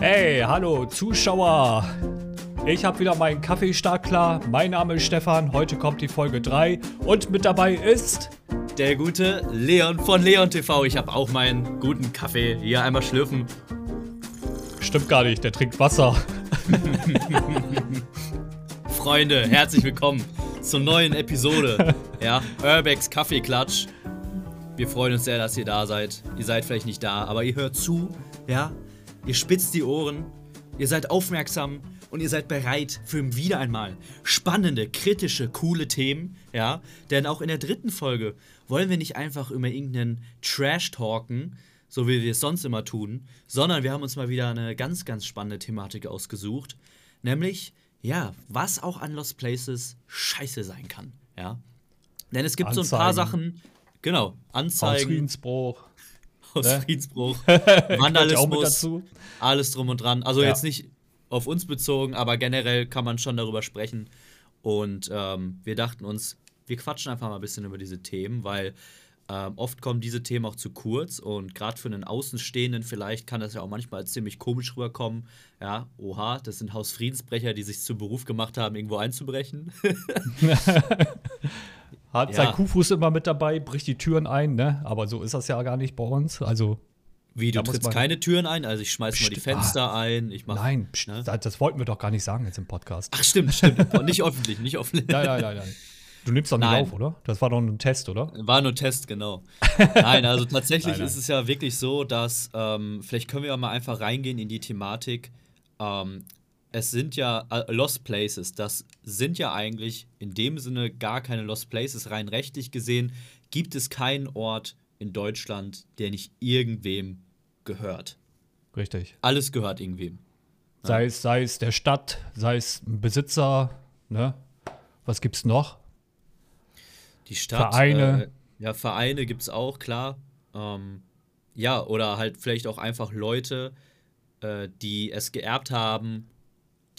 Hey, hallo Zuschauer. Ich habe wieder meinen Kaffee stark klar. Mein Name ist Stefan. Heute kommt die Folge 3 und mit dabei ist der gute Leon von Leon TV. Ich habe auch meinen guten Kaffee hier einmal schlürfen. Stimmt gar nicht, der trinkt Wasser. Freunde, herzlich willkommen zur neuen Episode. Ja, Urbex Kaffeeklatsch. Wir freuen uns sehr, dass ihr da seid. Ihr seid vielleicht nicht da, aber ihr hört zu, ja? Ihr spitzt die Ohren, ihr seid aufmerksam und ihr seid bereit für wieder einmal spannende, kritische, coole Themen, ja? Denn auch in der dritten Folge wollen wir nicht einfach über irgendeinen Trash talken, so wie wir es sonst immer tun, sondern wir haben uns mal wieder eine ganz, ganz spannende Thematik ausgesucht, nämlich, ja, was auch an Lost Places scheiße sein kann, ja? Denn es gibt Anzeigen. so ein paar Sachen, Genau, Anzeigen. Hausfriedensbruch. Hausfriedensbruch, ne? Vandalismus, alles drum und dran. Also ja. jetzt nicht auf uns bezogen, aber generell kann man schon darüber sprechen. Und ähm, wir dachten uns, wir quatschen einfach mal ein bisschen über diese Themen, weil ähm, oft kommen diese Themen auch zu kurz und gerade für einen Außenstehenden vielleicht kann das ja auch manchmal ziemlich komisch rüberkommen. Ja, oha, das sind Hausfriedensbrecher, die sich zu Beruf gemacht haben, irgendwo einzubrechen. Hat ja. sein Kuhfuß immer mit dabei, bricht die Türen ein, ne? Aber so ist das ja gar nicht bei uns. Also. Wie, du trittst keine Türen ein? Also ich schmeiß mal die Fenster ah, ein. Ich mach, nein, pst, ne? das wollten wir doch gar nicht sagen jetzt im Podcast. Ach, stimmt, stimmt. nicht öffentlich, nicht öffentlich. Nein, nein, nein, nein. Du nimmst doch nicht Nein. auf, oder? Das war doch ein Test, oder? War nur ein Test, genau. nein, also tatsächlich nein, nein. ist es ja wirklich so, dass, ähm, vielleicht können wir mal einfach reingehen in die Thematik. Ähm, es sind ja äh, Lost Places, das sind ja eigentlich in dem Sinne gar keine Lost Places. Rein rechtlich gesehen gibt es keinen Ort in Deutschland, der nicht irgendwem gehört. Richtig. Alles gehört irgendwem. Sei, es, sei es der Stadt, sei es ein Besitzer, ne? Was gibt's noch? Die Stadt. Vereine. Äh, ja, Vereine gibt es auch, klar. Ähm, ja, oder halt vielleicht auch einfach Leute, äh, die es geerbt haben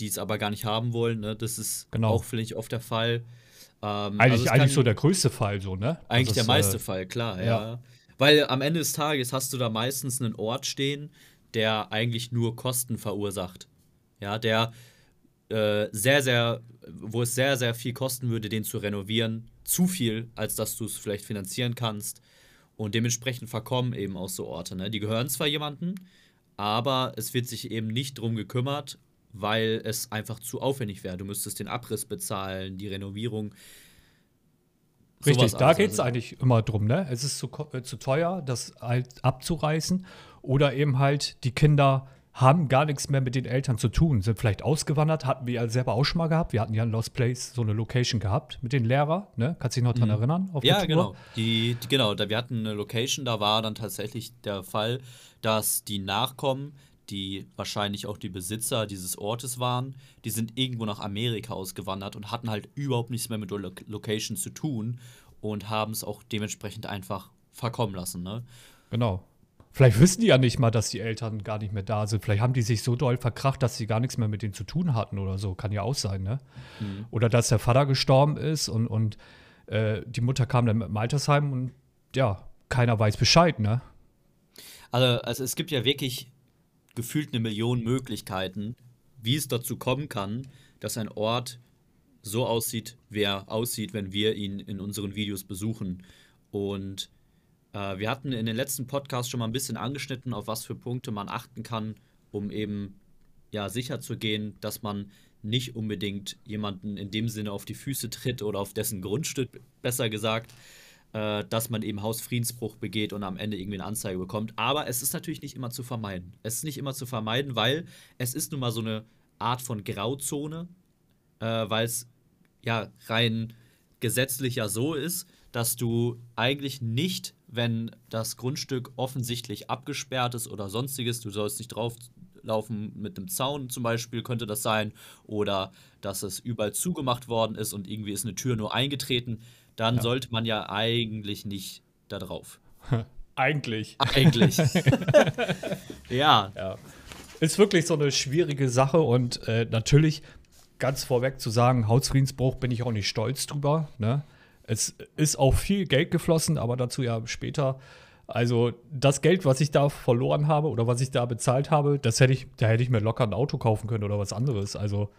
die es aber gar nicht haben wollen. Ne? Das ist genau. auch vielleicht oft der Fall. Ähm, eigentlich also eigentlich so der größte Fall, so, ne? Eigentlich also der meiste äh, Fall, klar, ja. ja. Weil am Ende des Tages hast du da meistens einen Ort stehen, der eigentlich nur Kosten verursacht. Ja, der äh, sehr, sehr, wo es sehr, sehr viel kosten würde, den zu renovieren. Zu viel, als dass du es vielleicht finanzieren kannst. Und dementsprechend verkommen eben auch so Orte. Ne? Die gehören zwar jemandem, aber es wird sich eben nicht drum gekümmert weil es einfach zu aufwendig wäre. Du müsstest den Abriss bezahlen, die Renovierung. Richtig, da geht es eigentlich immer drum, ne? Es ist zu, äh, zu teuer, das halt abzureißen. Oder eben halt, die Kinder haben gar nichts mehr mit den Eltern zu tun, sind vielleicht ausgewandert, hatten wir ja selber auch schon mal gehabt. Wir hatten ja in Lost Place so eine Location gehabt mit den Lehrern, ne? Kannst du dich noch dran mhm. erinnern? ja, genau. Die, die, genau, da, wir hatten eine Location, da war dann tatsächlich der Fall, dass die Nachkommen die wahrscheinlich auch die Besitzer dieses Ortes waren, die sind irgendwo nach Amerika ausgewandert und hatten halt überhaupt nichts mehr mit der Lo Location zu tun und haben es auch dementsprechend einfach verkommen lassen. Ne? Genau. Vielleicht wissen die ja nicht mal, dass die Eltern gar nicht mehr da sind. Vielleicht haben die sich so doll verkracht, dass sie gar nichts mehr mit denen zu tun hatten oder so. Kann ja auch sein, ne? Mhm. Oder dass der Vater gestorben ist und, und äh, die Mutter kam dann mit dem Altersheim und ja, keiner weiß Bescheid, ne? Also, also es gibt ja wirklich gefühlt eine Million Möglichkeiten, wie es dazu kommen kann, dass ein Ort so aussieht, wie er aussieht, wenn wir ihn in unseren Videos besuchen. Und äh, wir hatten in den letzten Podcasts schon mal ein bisschen angeschnitten, auf was für Punkte man achten kann, um eben ja sicher zu gehen, dass man nicht unbedingt jemanden in dem Sinne auf die Füße tritt oder auf dessen Grundstück, besser gesagt, äh, dass man eben Hausfriedensbruch begeht und am Ende irgendwie eine Anzeige bekommt. Aber es ist natürlich nicht immer zu vermeiden. Es ist nicht immer zu vermeiden, weil es ist nun mal so eine Art von Grauzone, äh, weil es ja rein gesetzlich ja so ist, dass du eigentlich nicht, wenn das Grundstück offensichtlich abgesperrt ist oder sonstiges, du sollst nicht drauflaufen mit einem Zaun zum Beispiel, könnte das sein, oder dass es überall zugemacht worden ist und irgendwie ist eine Tür nur eingetreten, dann ja. sollte man ja eigentlich nicht da drauf. eigentlich. Eigentlich. ja. ja. Ist wirklich so eine schwierige Sache und äh, natürlich ganz vorweg zu sagen, Hausfriedensbruch bin ich auch nicht stolz drüber. Ne? Es ist auch viel Geld geflossen, aber dazu ja später. Also das Geld, was ich da verloren habe oder was ich da bezahlt habe, das hätte ich, da hätte ich mir locker ein Auto kaufen können oder was anderes. Also,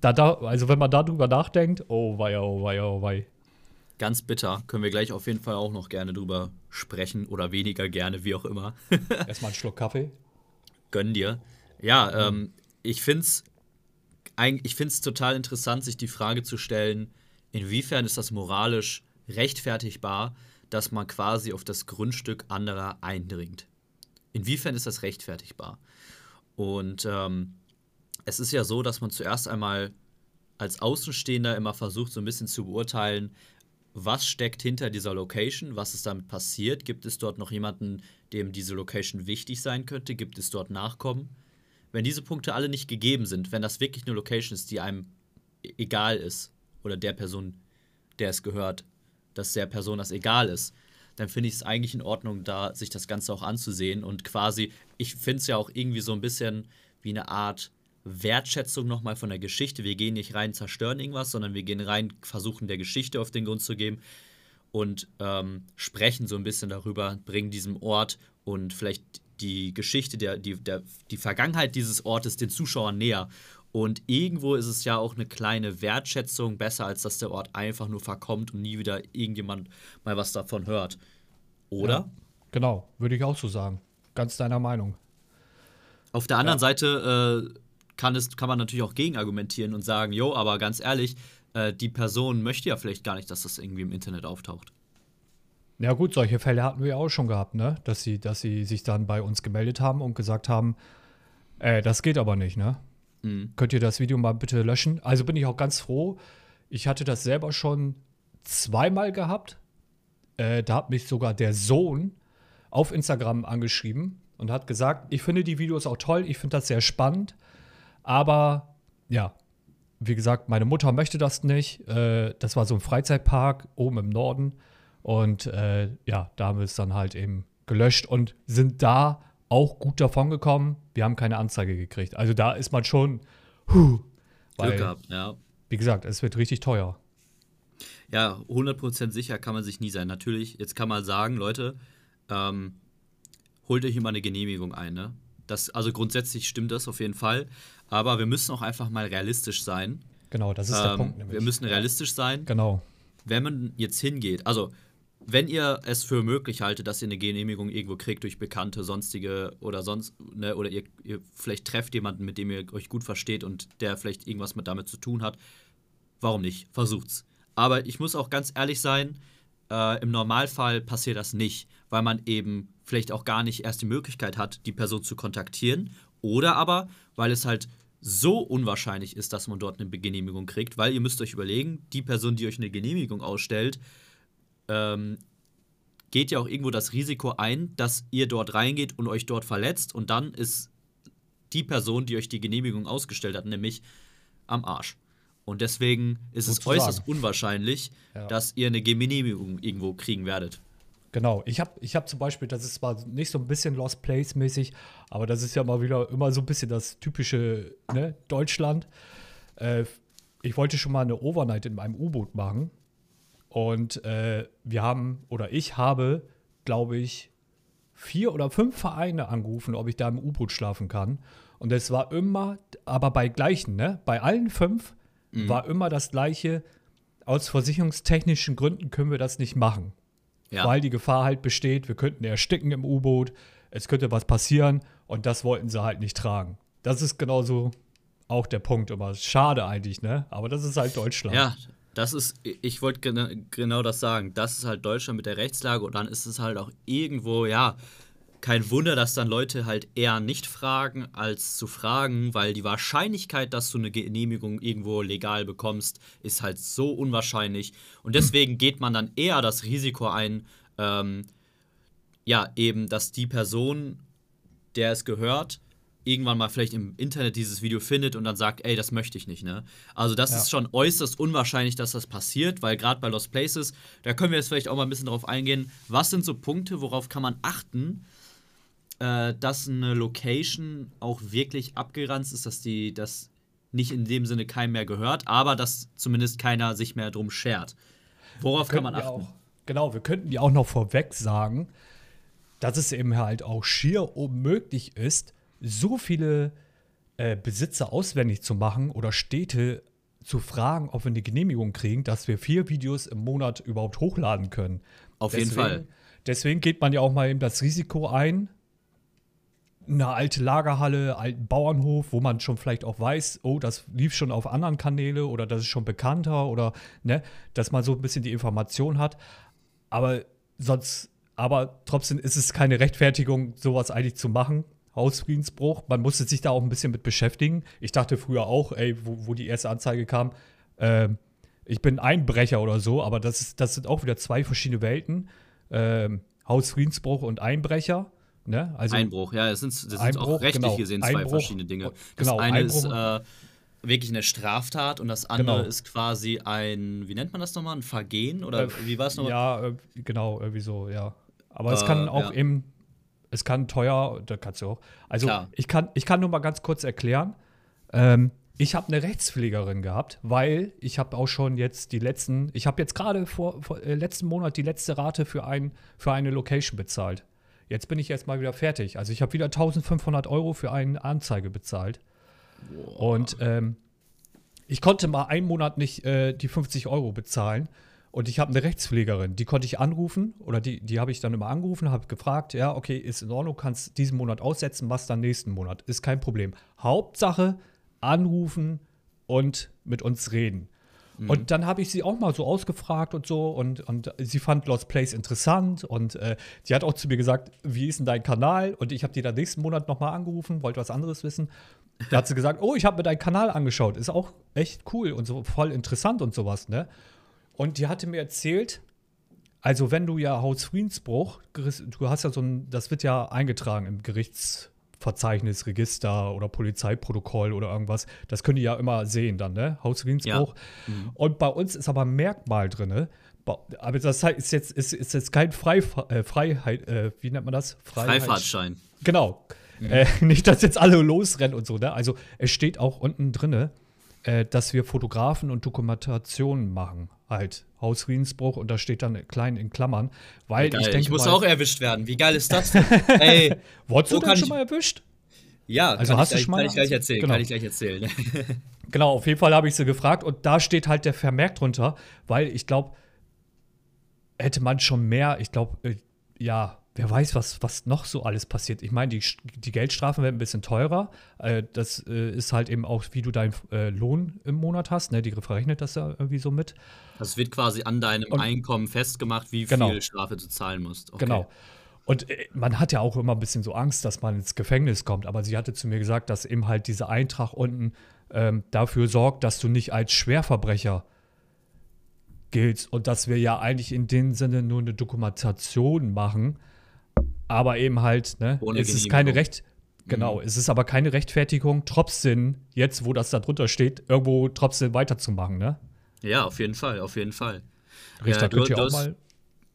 da, da, also wenn man darüber nachdenkt, oh wei, oh wei, oh wei. Ganz bitter. Können wir gleich auf jeden Fall auch noch gerne drüber sprechen oder weniger gerne, wie auch immer. Erstmal einen Schluck Kaffee. Gönn dir. Ja, ähm, ich finde es ich find's total interessant, sich die Frage zu stellen, inwiefern ist das moralisch rechtfertigbar, dass man quasi auf das Grundstück anderer eindringt. Inwiefern ist das rechtfertigbar? Und ähm, es ist ja so, dass man zuerst einmal als Außenstehender immer versucht, so ein bisschen zu beurteilen, was steckt hinter dieser Location, was ist damit passiert, gibt es dort noch jemanden, dem diese Location wichtig sein könnte, gibt es dort Nachkommen. Wenn diese Punkte alle nicht gegeben sind, wenn das wirklich eine Location ist, die einem e-, egal ist oder der Person, der es gehört, dass der Person das egal ist, dann finde ich es eigentlich in Ordnung, da sich das Ganze auch anzusehen und quasi, ich finde es ja auch irgendwie so ein bisschen wie eine Art Wertschätzung nochmal von der Geschichte. Wir gehen nicht rein, zerstören irgendwas, sondern wir gehen rein, versuchen der Geschichte auf den Grund zu geben und ähm, sprechen so ein bisschen darüber, bringen diesem Ort und vielleicht die Geschichte, der, die, der, die Vergangenheit dieses Ortes den Zuschauern näher. Und irgendwo ist es ja auch eine kleine Wertschätzung, besser als dass der Ort einfach nur verkommt und nie wieder irgendjemand mal was davon hört. Oder? Ja, genau, würde ich auch so sagen. Ganz deiner Meinung. Auf der anderen ja. Seite äh, kann, es, kann man natürlich auch gegenargumentieren und sagen, jo, aber ganz ehrlich, äh, die Person möchte ja vielleicht gar nicht, dass das irgendwie im Internet auftaucht. Ja gut, solche Fälle hatten wir ja auch schon gehabt, ne? Dass sie, dass sie sich dann bei uns gemeldet haben und gesagt haben, äh, das geht aber nicht, ne? Mhm. Könnt ihr das Video mal bitte löschen? Also bin ich auch ganz froh. Ich hatte das selber schon zweimal gehabt. Äh, da hat mich sogar der Sohn auf Instagram angeschrieben und hat gesagt, ich finde die Videos auch toll, ich finde das sehr spannend, aber ja, wie gesagt, meine Mutter möchte das nicht. Äh, das war so ein Freizeitpark oben im Norden und äh, ja, da haben wir es dann halt eben gelöscht und sind da auch gut davon gekommen. Wir haben keine Anzeige gekriegt. Also da ist man schon huh, weil, Glück gehabt, ja. Wie gesagt, es wird richtig teuer. Ja, 100% sicher kann man sich nie sein. Natürlich, jetzt kann man sagen, Leute, ähm, holt euch immer eine Genehmigung ein. Ne? Das, also grundsätzlich stimmt das auf jeden Fall. Aber wir müssen auch einfach mal realistisch sein. Genau, das ist ähm, der Punkt. Nämlich. Wir müssen realistisch sein. Genau. Wenn man jetzt hingeht, also wenn ihr es für möglich haltet, dass ihr eine Genehmigung irgendwo kriegt durch Bekannte, sonstige oder sonst, ne, oder ihr, ihr, vielleicht trefft jemanden, mit dem ihr euch gut versteht und der vielleicht irgendwas mit damit zu tun hat, warum nicht? Versucht's. Aber ich muss auch ganz ehrlich sein, äh, im Normalfall passiert das nicht, weil man eben vielleicht auch gar nicht erst die Möglichkeit hat, die Person zu kontaktieren. Oder aber, weil es halt so unwahrscheinlich ist, dass man dort eine Genehmigung kriegt, weil ihr müsst euch überlegen, die Person, die euch eine Genehmigung ausstellt, ähm, geht ja auch irgendwo das Risiko ein, dass ihr dort reingeht und euch dort verletzt und dann ist die Person, die euch die Genehmigung ausgestellt hat, nämlich am Arsch. Und deswegen ist Gut es äußerst sagen. unwahrscheinlich, ja. dass ihr eine Genehmigung irgendwo kriegen werdet. Genau, ich habe ich hab zum Beispiel, das ist zwar nicht so ein bisschen Lost Place mäßig, aber das ist ja mal wieder immer so ein bisschen das typische ne, Deutschland. Äh, ich wollte schon mal eine Overnight in meinem U-Boot machen und äh, wir haben, oder ich habe, glaube ich, vier oder fünf Vereine angerufen, ob ich da im U-Boot schlafen kann. Und es war immer, aber bei gleichen, ne? Bei allen fünf mhm. war immer das gleiche. Aus versicherungstechnischen Gründen können wir das nicht machen. Ja. Weil die Gefahr halt besteht, wir könnten ersticken im U-Boot, es könnte was passieren und das wollten sie halt nicht tragen. Das ist genauso auch der Punkt immer. Schade eigentlich, ne? Aber das ist halt Deutschland. Ja, das ist, ich wollte genau, genau das sagen. Das ist halt Deutschland mit der Rechtslage und dann ist es halt auch irgendwo, ja, kein Wunder, dass dann Leute halt eher nicht fragen, als zu fragen, weil die Wahrscheinlichkeit, dass du eine Genehmigung irgendwo legal bekommst, ist halt so unwahrscheinlich. Und deswegen geht man dann eher das Risiko ein, ähm, ja, eben, dass die Person, der es gehört, irgendwann mal vielleicht im Internet dieses Video findet und dann sagt, ey, das möchte ich nicht, ne? Also das ja. ist schon äußerst unwahrscheinlich, dass das passiert, weil gerade bei Lost Places, da können wir jetzt vielleicht auch mal ein bisschen drauf eingehen, was sind so Punkte, worauf kann man achten, äh, dass eine Location auch wirklich abgeranzt ist, dass die das nicht in dem Sinne keinem mehr gehört, aber dass zumindest keiner sich mehr drum schert. Worauf kann man achten? Auch, genau, wir könnten ja auch noch vorweg sagen, dass es eben halt auch schier unmöglich ist, so viele äh, Besitzer auswendig zu machen oder Städte zu fragen, ob wir eine Genehmigung kriegen, dass wir vier Videos im Monat überhaupt hochladen können. Auf deswegen, jeden Fall. Deswegen geht man ja auch mal eben das Risiko ein, eine alte Lagerhalle, alten Bauernhof, wo man schon vielleicht auch weiß, oh, das lief schon auf anderen Kanäle oder das ist schon bekannter oder ne, dass man so ein bisschen die Information hat. Aber sonst, aber trotzdem ist es keine Rechtfertigung, sowas eigentlich zu machen. Hausfriedensbruch. Man musste sich da auch ein bisschen mit beschäftigen. Ich dachte früher auch, ey, wo, wo die erste Anzeige kam, äh, ich bin Einbrecher oder so, aber das, ist, das sind auch wieder zwei verschiedene Welten. Äh, Hausfriedensbruch und Einbrecher. Ne? Also Einbruch, ja, das sind, das Einbruch, auch rechtlich genau, gesehen zwei Einbruch, verschiedene Dinge. Das genau, eine Einbruch, ist äh, wirklich eine Straftat und das andere genau. ist quasi ein, wie nennt man das nochmal, ein Vergehen oder äh, wie war es nochmal? Ja, äh, genau, irgendwie so, ja. Aber es kann auch ja. eben es kann teuer, da kannst du auch. Also ich kann, ich kann nur mal ganz kurz erklären. Ähm, ich habe eine Rechtspflegerin gehabt, weil ich habe auch schon jetzt die letzten, ich habe jetzt gerade vor, vor äh, letzten Monat die letzte Rate für, ein, für eine Location bezahlt. Jetzt bin ich jetzt mal wieder fertig. Also ich habe wieder 1500 Euro für eine Anzeige bezahlt. Wow. Und ähm, ich konnte mal einen Monat nicht äh, die 50 Euro bezahlen. Und ich habe eine Rechtspflegerin, die konnte ich anrufen oder die, die habe ich dann immer angerufen, habe gefragt, ja, okay, ist in Ordnung, kannst diesen Monat aussetzen, was dann nächsten Monat, ist kein Problem. Hauptsache anrufen und mit uns reden. Mhm. Und dann habe ich sie auch mal so ausgefragt und so und, und sie fand Lost Place interessant und äh, die hat auch zu mir gesagt, wie ist denn dein Kanal? Und ich habe die dann nächsten Monat nochmal angerufen, wollte was anderes wissen. Da hat sie gesagt, oh, ich habe mir deinen Kanal angeschaut, ist auch echt cool und so voll interessant und sowas, ne? Und die hatte mir erzählt, also wenn du ja Hausfriedensbruch, du hast ja so ein, das wird ja eingetragen im Gerichtsverzeichnis, Register oder Polizeiprotokoll oder irgendwas. Das können die ja immer sehen dann, ne? Hausfriedensbruch. Ja. Mhm. Und bei uns ist aber ein Merkmal drin. Aber das ist jetzt, ist, ist jetzt kein Freif äh, Freiheit, äh, wie nennt man das? Freiheit. Freifahrtschein. Genau. Mhm. Äh, nicht, dass jetzt alle losrennen und so, ne? Also es steht auch unten drin, äh, dass wir Fotografen und Dokumentationen machen halt Hausfriedensbruch und da steht dann klein in Klammern, weil geil. ich denke ich muss mal, auch erwischt werden. Wie geil ist das denn? Ey, wurdest du denn schon mal erwischt? Ja, also hast ich, du schon mal kann ich gleich erzählen, genau. kann ich gleich erzählen. genau, auf jeden Fall habe ich sie gefragt und da steht halt der Vermerk drunter, weil ich glaube, hätte man schon mehr, ich glaube, äh, ja, wer weiß, was, was noch so alles passiert. Ich meine, die, die Geldstrafen werden ein bisschen teurer. Äh, das äh, ist halt eben auch, wie du deinen äh, Lohn im Monat hast. Ne? Die verrechnet das ja irgendwie so mit. Das wird quasi an deinem Und, Einkommen festgemacht, wie genau. viel Strafe du zahlen musst. Okay. Genau. Und äh, man hat ja auch immer ein bisschen so Angst, dass man ins Gefängnis kommt. Aber sie hatte zu mir gesagt, dass eben halt dieser Eintrag unten ähm, dafür sorgt, dass du nicht als Schwerverbrecher giltst. Und dass wir ja eigentlich in dem Sinne nur eine Dokumentation machen aber eben halt, ne, Ohne es ist keine Recht, genau, mhm. es ist aber keine Rechtfertigung, trotzdem, jetzt, wo das da drunter steht, irgendwo trotzdem weiterzumachen, ne? Ja, auf jeden Fall, auf jeden Fall. Richter, äh, könnt ihr auch mal,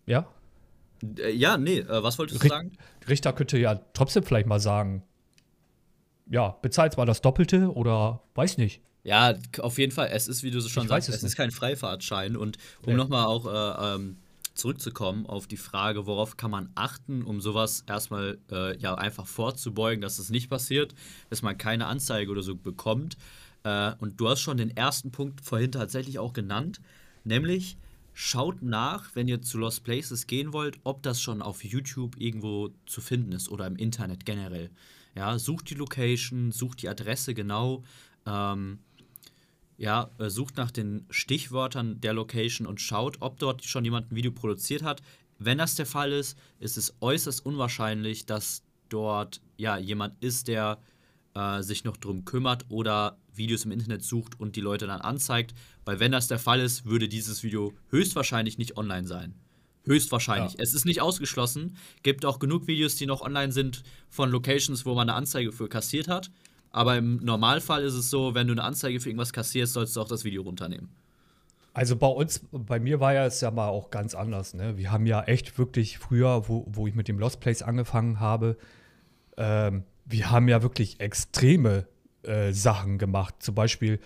ja? Äh, ja, nee, äh, was wolltest du sagen? Richter könnte ja trotzdem vielleicht mal sagen, ja, bezahlt mal das Doppelte oder weiß nicht. Ja, auf jeden Fall. Es ist, wie du so schon ich sagst, es, es ist kein Freifahrtschein. Und um ja. nochmal auch äh, ähm, zurückzukommen auf die Frage, worauf kann man achten, um sowas erstmal äh, ja einfach vorzubeugen, dass es das nicht passiert, dass man keine Anzeige oder so bekommt. Äh, und du hast schon den ersten Punkt vorhin tatsächlich auch genannt, nämlich schaut nach, wenn ihr zu Lost Places gehen wollt, ob das schon auf YouTube irgendwo zu finden ist oder im Internet generell. Ja, sucht die Location, sucht die Adresse genau. Ähm, ja, äh, sucht nach den Stichwörtern der Location und schaut, ob dort schon jemand ein Video produziert hat. Wenn das der Fall ist, ist es äußerst unwahrscheinlich, dass dort ja jemand ist, der äh, sich noch drum kümmert oder Videos im Internet sucht und die Leute dann anzeigt. Weil wenn das der Fall ist, würde dieses Video höchstwahrscheinlich nicht online sein. Höchstwahrscheinlich. Ja. Es ist nicht ausgeschlossen. Gibt auch genug Videos, die noch online sind von Locations, wo man eine Anzeige für kassiert hat. Aber im Normalfall ist es so, wenn du eine Anzeige für irgendwas kassierst, sollst du auch das Video runternehmen. Also bei uns, bei mir war ja es ja mal auch ganz anders. Ne? Wir haben ja echt wirklich früher, wo, wo ich mit dem Lost Place angefangen habe, ähm, wir haben ja wirklich extreme äh, Sachen gemacht. Zum Beispiel,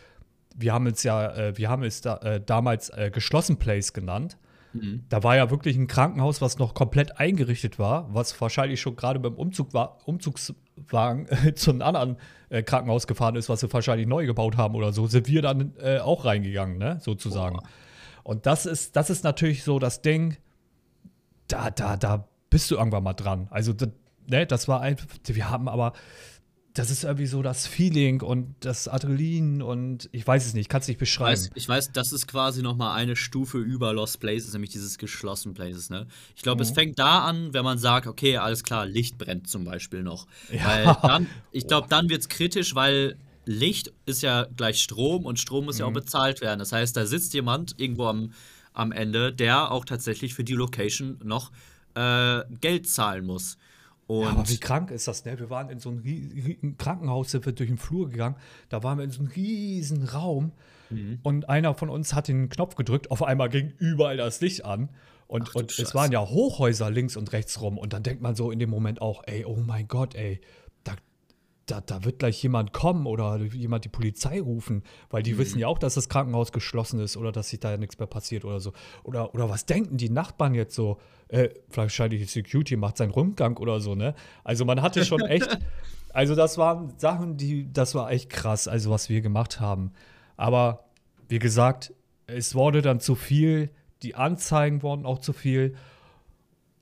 wir haben es ja, äh, wir haben es da, äh, damals äh, geschlossen Place genannt. Mhm. Da war ja wirklich ein Krankenhaus, was noch komplett eingerichtet war, was wahrscheinlich schon gerade beim Umzug war, Umzugswagen äh, zu einem anderen äh, Krankenhaus gefahren ist, was sie wahrscheinlich neu gebaut haben oder so, sind wir dann äh, auch reingegangen, ne, sozusagen. Boah. Und das ist, das ist natürlich so das Ding, da, da, da bist du irgendwann mal dran. Also, ne, das war einfach, wir haben aber das ist irgendwie so das Feeling und das Adrenalin und ich weiß es nicht, kann es nicht beschreiben. Ich weiß, ich weiß, das ist quasi noch mal eine Stufe über Lost Places, nämlich dieses geschlossen Places. Ne? Ich glaube, mhm. es fängt da an, wenn man sagt, okay, alles klar, Licht brennt zum Beispiel noch. Ja. Weil dann, ich glaube, dann wird es kritisch, weil Licht ist ja gleich Strom und Strom muss mhm. ja auch mhm. bezahlt werden. Das heißt, da sitzt jemand irgendwo am, am Ende, der auch tatsächlich für die Location noch äh, Geld zahlen muss. Und ja, aber wie krank ist das, ne? Wir waren in so einem Krankenhaus, sind wir durch den Flur gegangen. Da waren wir in so einem riesen Raum mhm. und einer von uns hat den Knopf gedrückt. Auf einmal ging überall das Licht an. Und, Ach, und es waren ja Hochhäuser links und rechts rum. Und dann denkt man so in dem Moment auch, ey, oh mein Gott, ey, da, da wird gleich jemand kommen oder jemand die Polizei rufen, weil die mhm. wissen ja auch, dass das Krankenhaus geschlossen ist oder dass sich da nichts mehr passiert oder so. Oder, oder was denken die Nachbarn jetzt so? Äh, wahrscheinlich die Security macht seinen Rundgang oder so, ne? Also man hatte schon echt, also das waren Sachen, die, das war echt krass, also was wir gemacht haben. Aber wie gesagt, es wurde dann zu viel, die Anzeigen wurden auch zu viel.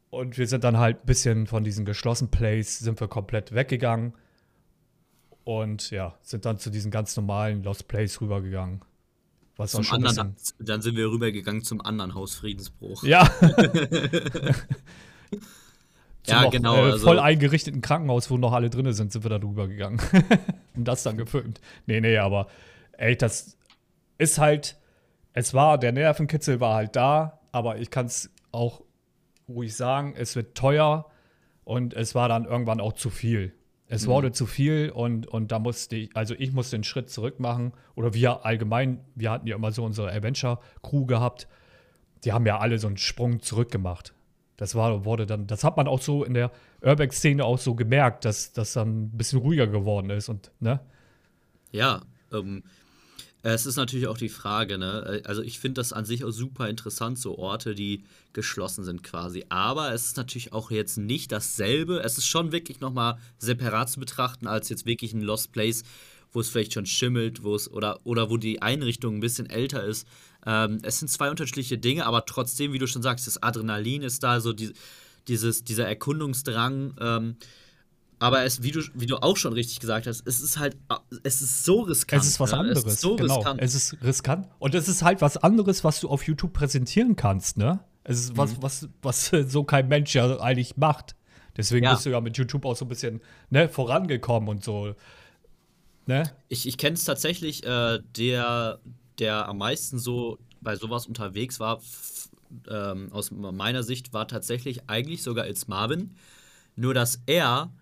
Und wir sind dann halt ein bisschen von diesen geschlossenen Plays, sind wir komplett weggegangen und ja, sind dann zu diesen ganz normalen Lost Place rübergegangen. Was zum anderen, dann sind wir rübergegangen zum anderen Haus Friedensbruch. Ja. ja, genau. Äh, also voll eingerichteten Krankenhaus, wo noch alle drin sind, sind wir dann rübergegangen. Und das dann gefilmt. Nee, nee, aber ey, das ist halt, es war, der Nervenkitzel war halt da, aber ich kann es auch ruhig sagen, es wird teuer und es war dann irgendwann auch zu viel. Es mhm. wurde zu viel und, und da musste ich, also ich musste einen Schritt zurück machen. Oder wir allgemein, wir hatten ja immer so unsere Adventure-Crew gehabt. Die haben ja alle so einen Sprung zurück gemacht. Das war, wurde dann, das hat man auch so in der Urbex-Szene auch so gemerkt, dass das dann ein bisschen ruhiger geworden ist und, ne? Ja, ähm, es ist natürlich auch die Frage, ne? Also ich finde das an sich auch super interessant, so Orte, die geschlossen sind quasi. Aber es ist natürlich auch jetzt nicht dasselbe. Es ist schon wirklich nochmal separat zu betrachten, als jetzt wirklich ein Lost Place, wo es vielleicht schon schimmelt, wo es oder, oder wo die Einrichtung ein bisschen älter ist. Ähm, es sind zwei unterschiedliche Dinge, aber trotzdem, wie du schon sagst, das Adrenalin ist da, so die, dieses, dieser Erkundungsdrang. Ähm, aber es, wie du, wie du auch schon richtig gesagt hast, es ist halt, es ist so riskant. Es ist was ne? anderes. Es ist so genau. riskant. Es ist riskant. Und es ist halt was anderes, was du auf YouTube präsentieren kannst, ne? Es ist mhm. was, was, was so kein Mensch ja eigentlich macht. Deswegen ja. bist du ja mit YouTube auch so ein bisschen ne, vorangekommen und so. Ne? Ich, ich kenne es tatsächlich, äh, der, der am meisten so bei sowas unterwegs war, ähm, aus meiner Sicht, war tatsächlich eigentlich sogar als Marvin. Nur dass er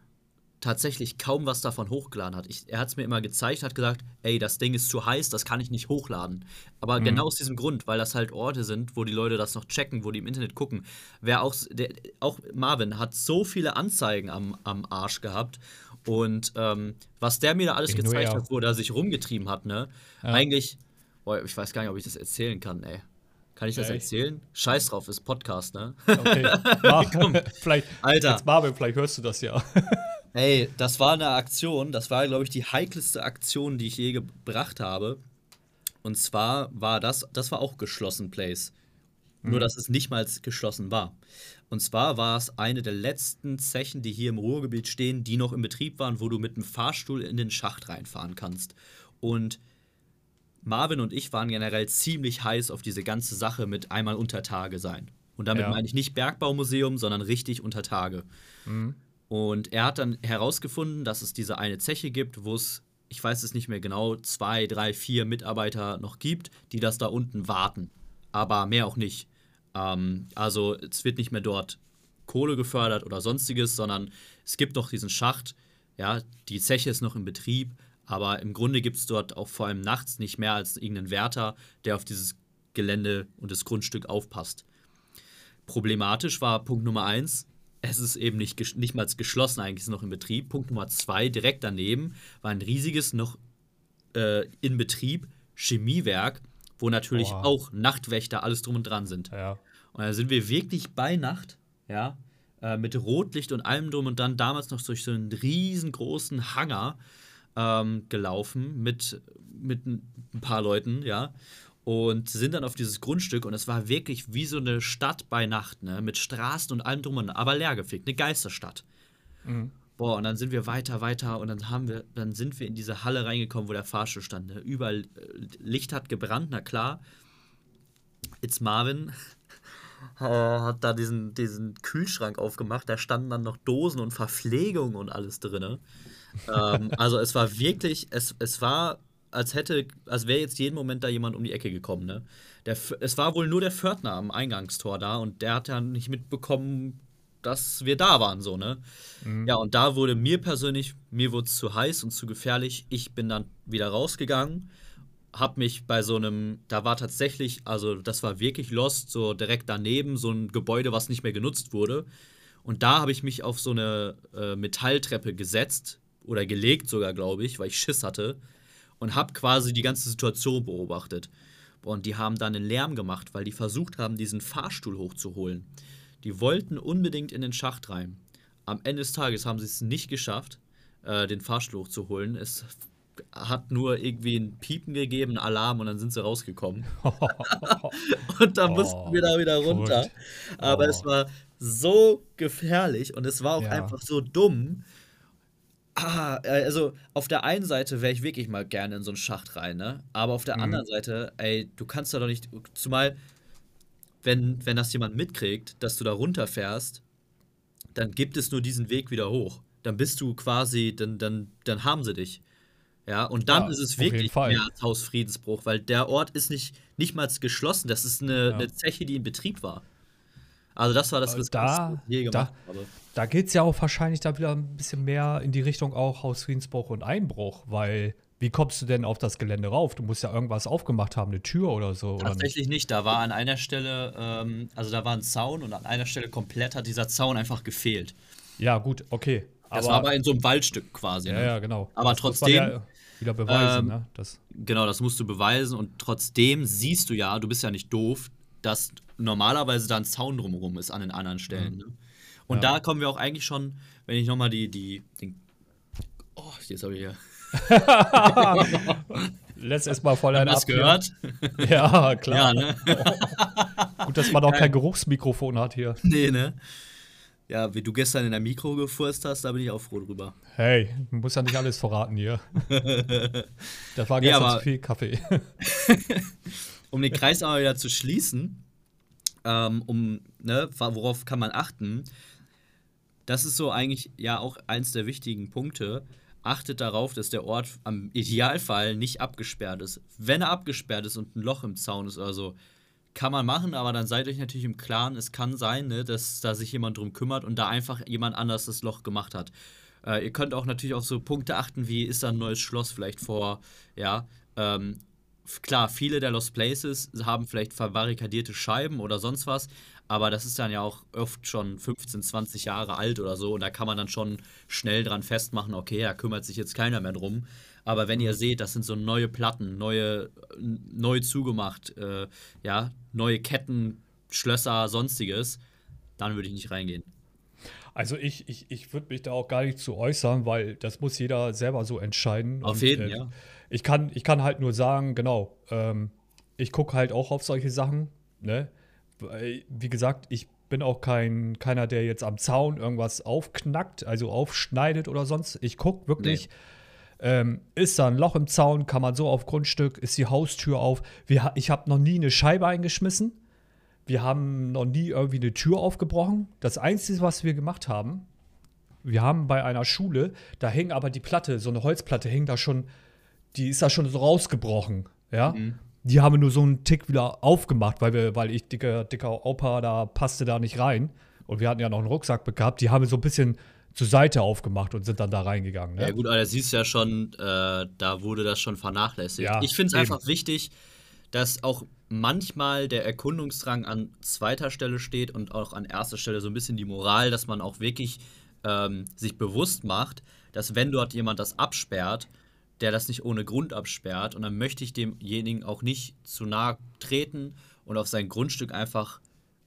tatsächlich kaum was davon hochgeladen hat. Ich, er hat es mir immer gezeigt, hat gesagt, ey, das Ding ist zu heiß, das kann ich nicht hochladen. Aber mhm. genau aus diesem Grund, weil das halt Orte sind, wo die Leute das noch checken, wo die im Internet gucken. Wer auch, der, auch Marvin hat so viele Anzeigen am, am Arsch gehabt. Und ähm, was der mir da alles ich gezeigt hat, wo er sich rumgetrieben hat, ne? Ja. Eigentlich, boah, ich weiß gar nicht, ob ich das erzählen kann, ey. Kann ich das Ey. erzählen? Scheiß drauf, ist Podcast, ne? Okay. Mach, vielleicht, Alter. Jetzt Marvin, vielleicht hörst du das ja. Ey, das war eine Aktion, das war, glaube ich, die heikelste Aktion, die ich je gebracht habe. Und zwar war das, das war auch geschlossen Place. Mhm. Nur, dass es nicht mal geschlossen war. Und zwar war es eine der letzten Zechen, die hier im Ruhrgebiet stehen, die noch in Betrieb waren, wo du mit einem Fahrstuhl in den Schacht reinfahren kannst. Und Marvin und ich waren generell ziemlich heiß auf diese ganze Sache mit einmal unter Tage sein. Und damit ja. meine ich nicht Bergbaumuseum, sondern richtig unter Tage. Mhm. Und er hat dann herausgefunden, dass es diese eine Zeche gibt, wo es, ich weiß es nicht mehr genau, zwei, drei, vier Mitarbeiter noch gibt, die das da unten warten. Aber mehr auch nicht. Ähm, also es wird nicht mehr dort Kohle gefördert oder sonstiges, sondern es gibt noch diesen Schacht. Ja, die Zeche ist noch in Betrieb, aber im Grunde gibt es dort auch vor allem nachts nicht mehr als irgendeinen Wärter, der auf dieses Gelände und das Grundstück aufpasst. Problematisch war Punkt Nummer eins, es ist eben nicht, nicht mal geschlossen, eigentlich ist es noch in Betrieb. Punkt Nummer zwei, direkt daneben war ein riesiges, noch äh, in Betrieb Chemiewerk, wo natürlich Boah. auch Nachtwächter, alles drum und dran sind. Ja. Und da sind wir wirklich bei Nacht, ja, äh, mit Rotlicht und allem drum und dann damals noch durch so einen riesengroßen Hangar ähm, gelaufen mit, mit ein paar Leuten, ja. Und sind dann auf dieses Grundstück und es war wirklich wie so eine Stadt bei Nacht, ne? Mit Straßen und allem drum und aber leergefegt, eine Geisterstadt. Mhm. Boah, und dann sind wir weiter, weiter und dann haben wir, dann sind wir in diese Halle reingekommen, wo der Fahrstuhl stand. Ne? Überall äh, Licht hat gebrannt, na klar. It's Marvin äh, hat da diesen, diesen Kühlschrank aufgemacht, da standen dann noch Dosen und Verpflegung und alles drin. ähm, also es war wirklich, es, es war, als hätte, als wäre jetzt jeden Moment da jemand um die Ecke gekommen, ne? Der, es war wohl nur der Pförtner am Eingangstor da und der hat ja nicht mitbekommen, dass wir da waren, so, ne? Mhm. Ja, und da wurde mir persönlich, mir wurde es zu heiß und zu gefährlich. Ich bin dann wieder rausgegangen habe mich bei so einem, da war tatsächlich, also das war wirklich Lost, so direkt daneben, so ein Gebäude, was nicht mehr genutzt wurde. Und da habe ich mich auf so eine äh, Metalltreppe gesetzt oder gelegt sogar, glaube ich, weil ich Schiss hatte und habe quasi die ganze Situation beobachtet. Und die haben dann einen Lärm gemacht, weil die versucht haben, diesen Fahrstuhl hochzuholen. Die wollten unbedingt in den Schacht rein. Am Ende des Tages haben sie es nicht geschafft, äh, den Fahrstuhl hochzuholen. Es hat nur irgendwie ein Piepen gegeben, einen Alarm und dann sind sie rausgekommen. und dann mussten oh, wir da wieder runter. Gut. Aber oh. es war so gefährlich und es war auch ja. einfach so dumm. Ah, äh, also auf der einen Seite wäre ich wirklich mal gerne in so einen Schacht rein, ne? Aber auf der mhm. anderen Seite, ey, du kannst da doch nicht, zumal wenn, wenn das jemand mitkriegt, dass du da runterfährst, dann gibt es nur diesen Weg wieder hoch. Dann bist du quasi, dann, dann, dann haben sie dich. Ja, und dann ja, ist es wirklich mehr als Hausfriedensbruch, weil der Ort ist nicht, nicht mal geschlossen. Das ist eine, ja. eine Zeche, die in Betrieb war. Also das war das, was da, ich je gemacht da, habe. Da geht es ja auch wahrscheinlich da wieder ein bisschen mehr in die Richtung auch Hausfriedensbruch und Einbruch, weil wie kommst du denn auf das Gelände rauf? Du musst ja irgendwas aufgemacht haben, eine Tür oder so. Tatsächlich oder nicht? nicht. Da war an einer Stelle, ähm, also da war ein Zaun und an einer Stelle komplett hat dieser Zaun einfach gefehlt. Ja, gut, okay. Das aber, war aber in so einem Waldstück quasi. Ja, ne? ja, genau. Aber das trotzdem. Ja wieder beweisen, ähm, ne? Das. Genau, das musst du beweisen und trotzdem siehst du ja, du bist ja nicht doof, dass normalerweise da ein Zaun drumherum ist an den anderen Stellen. Mhm. Ne? Und ja. da kommen wir auch eigentlich schon, wenn ich nochmal die, die, den, oh, jetzt habe ich ja. Lässt erstmal voll ein Hast gehört? Ja, klar. Ja, ne? Gut, dass man auch kein Geruchsmikrofon hat hier. Nee, ne? Ja, wie du gestern in der Mikro gefurzt hast, da bin ich auch froh drüber. Hey, muss ja nicht alles verraten hier. das war gestern ja, zu viel Kaffee. um den Kreis aber wieder zu schließen, ähm, um, ne, worauf kann man achten? Das ist so eigentlich ja auch eins der wichtigen Punkte. Achtet darauf, dass der Ort am Idealfall nicht abgesperrt ist. Wenn er abgesperrt ist und ein Loch im Zaun ist oder so, kann man machen, aber dann seid euch natürlich im Klaren, es kann sein, ne, dass da sich jemand drum kümmert und da einfach jemand anders das Loch gemacht hat. Äh, ihr könnt auch natürlich auf so Punkte achten, wie ist da ein neues Schloss vielleicht vor, ja. Ähm, klar, viele der Lost Places haben vielleicht verbarrikadierte Scheiben oder sonst was, aber das ist dann ja auch oft schon 15, 20 Jahre alt oder so und da kann man dann schon schnell dran festmachen, okay, da kümmert sich jetzt keiner mehr drum. Aber wenn ihr seht, das sind so neue Platten, neue, neu zugemacht, äh, ja, neue Ketten, Schlösser, sonstiges, dann würde ich nicht reingehen. Also ich, ich, ich würde mich da auch gar nicht zu äußern, weil das muss jeder selber so entscheiden. Auf jeden, äh, ja. Ich kann, ich kann halt nur sagen, genau, ähm, ich gucke halt auch auf solche Sachen, ne? Wie gesagt, ich bin auch kein, keiner, der jetzt am Zaun irgendwas aufknackt, also aufschneidet oder sonst. Ich gucke wirklich, nee. Ähm, ist da ein Loch im Zaun? Kann man so auf Grundstück? Ist die Haustür auf? Wir, ich habe noch nie eine Scheibe eingeschmissen. Wir haben noch nie irgendwie eine Tür aufgebrochen. Das Einzige, was wir gemacht haben, wir haben bei einer Schule, da hing aber die Platte, so eine Holzplatte hing da schon, die ist da schon so rausgebrochen. Ja. Mhm. Die haben nur so einen Tick wieder aufgemacht, weil wir, weil ich dicker, dicker Opa, da passte da nicht rein. Und wir hatten ja noch einen Rucksack gehabt. Die haben so ein bisschen zur Seite aufgemacht und sind dann da reingegangen. Ne? Ja, gut, aber da siehst du ja schon, äh, da wurde das schon vernachlässigt. Ja, ich finde es einfach wichtig, dass auch manchmal der Erkundungsdrang an zweiter Stelle steht und auch an erster Stelle so ein bisschen die Moral, dass man auch wirklich ähm, sich bewusst macht, dass wenn dort jemand das absperrt, der das nicht ohne Grund absperrt und dann möchte ich demjenigen auch nicht zu nahe treten und auf sein Grundstück einfach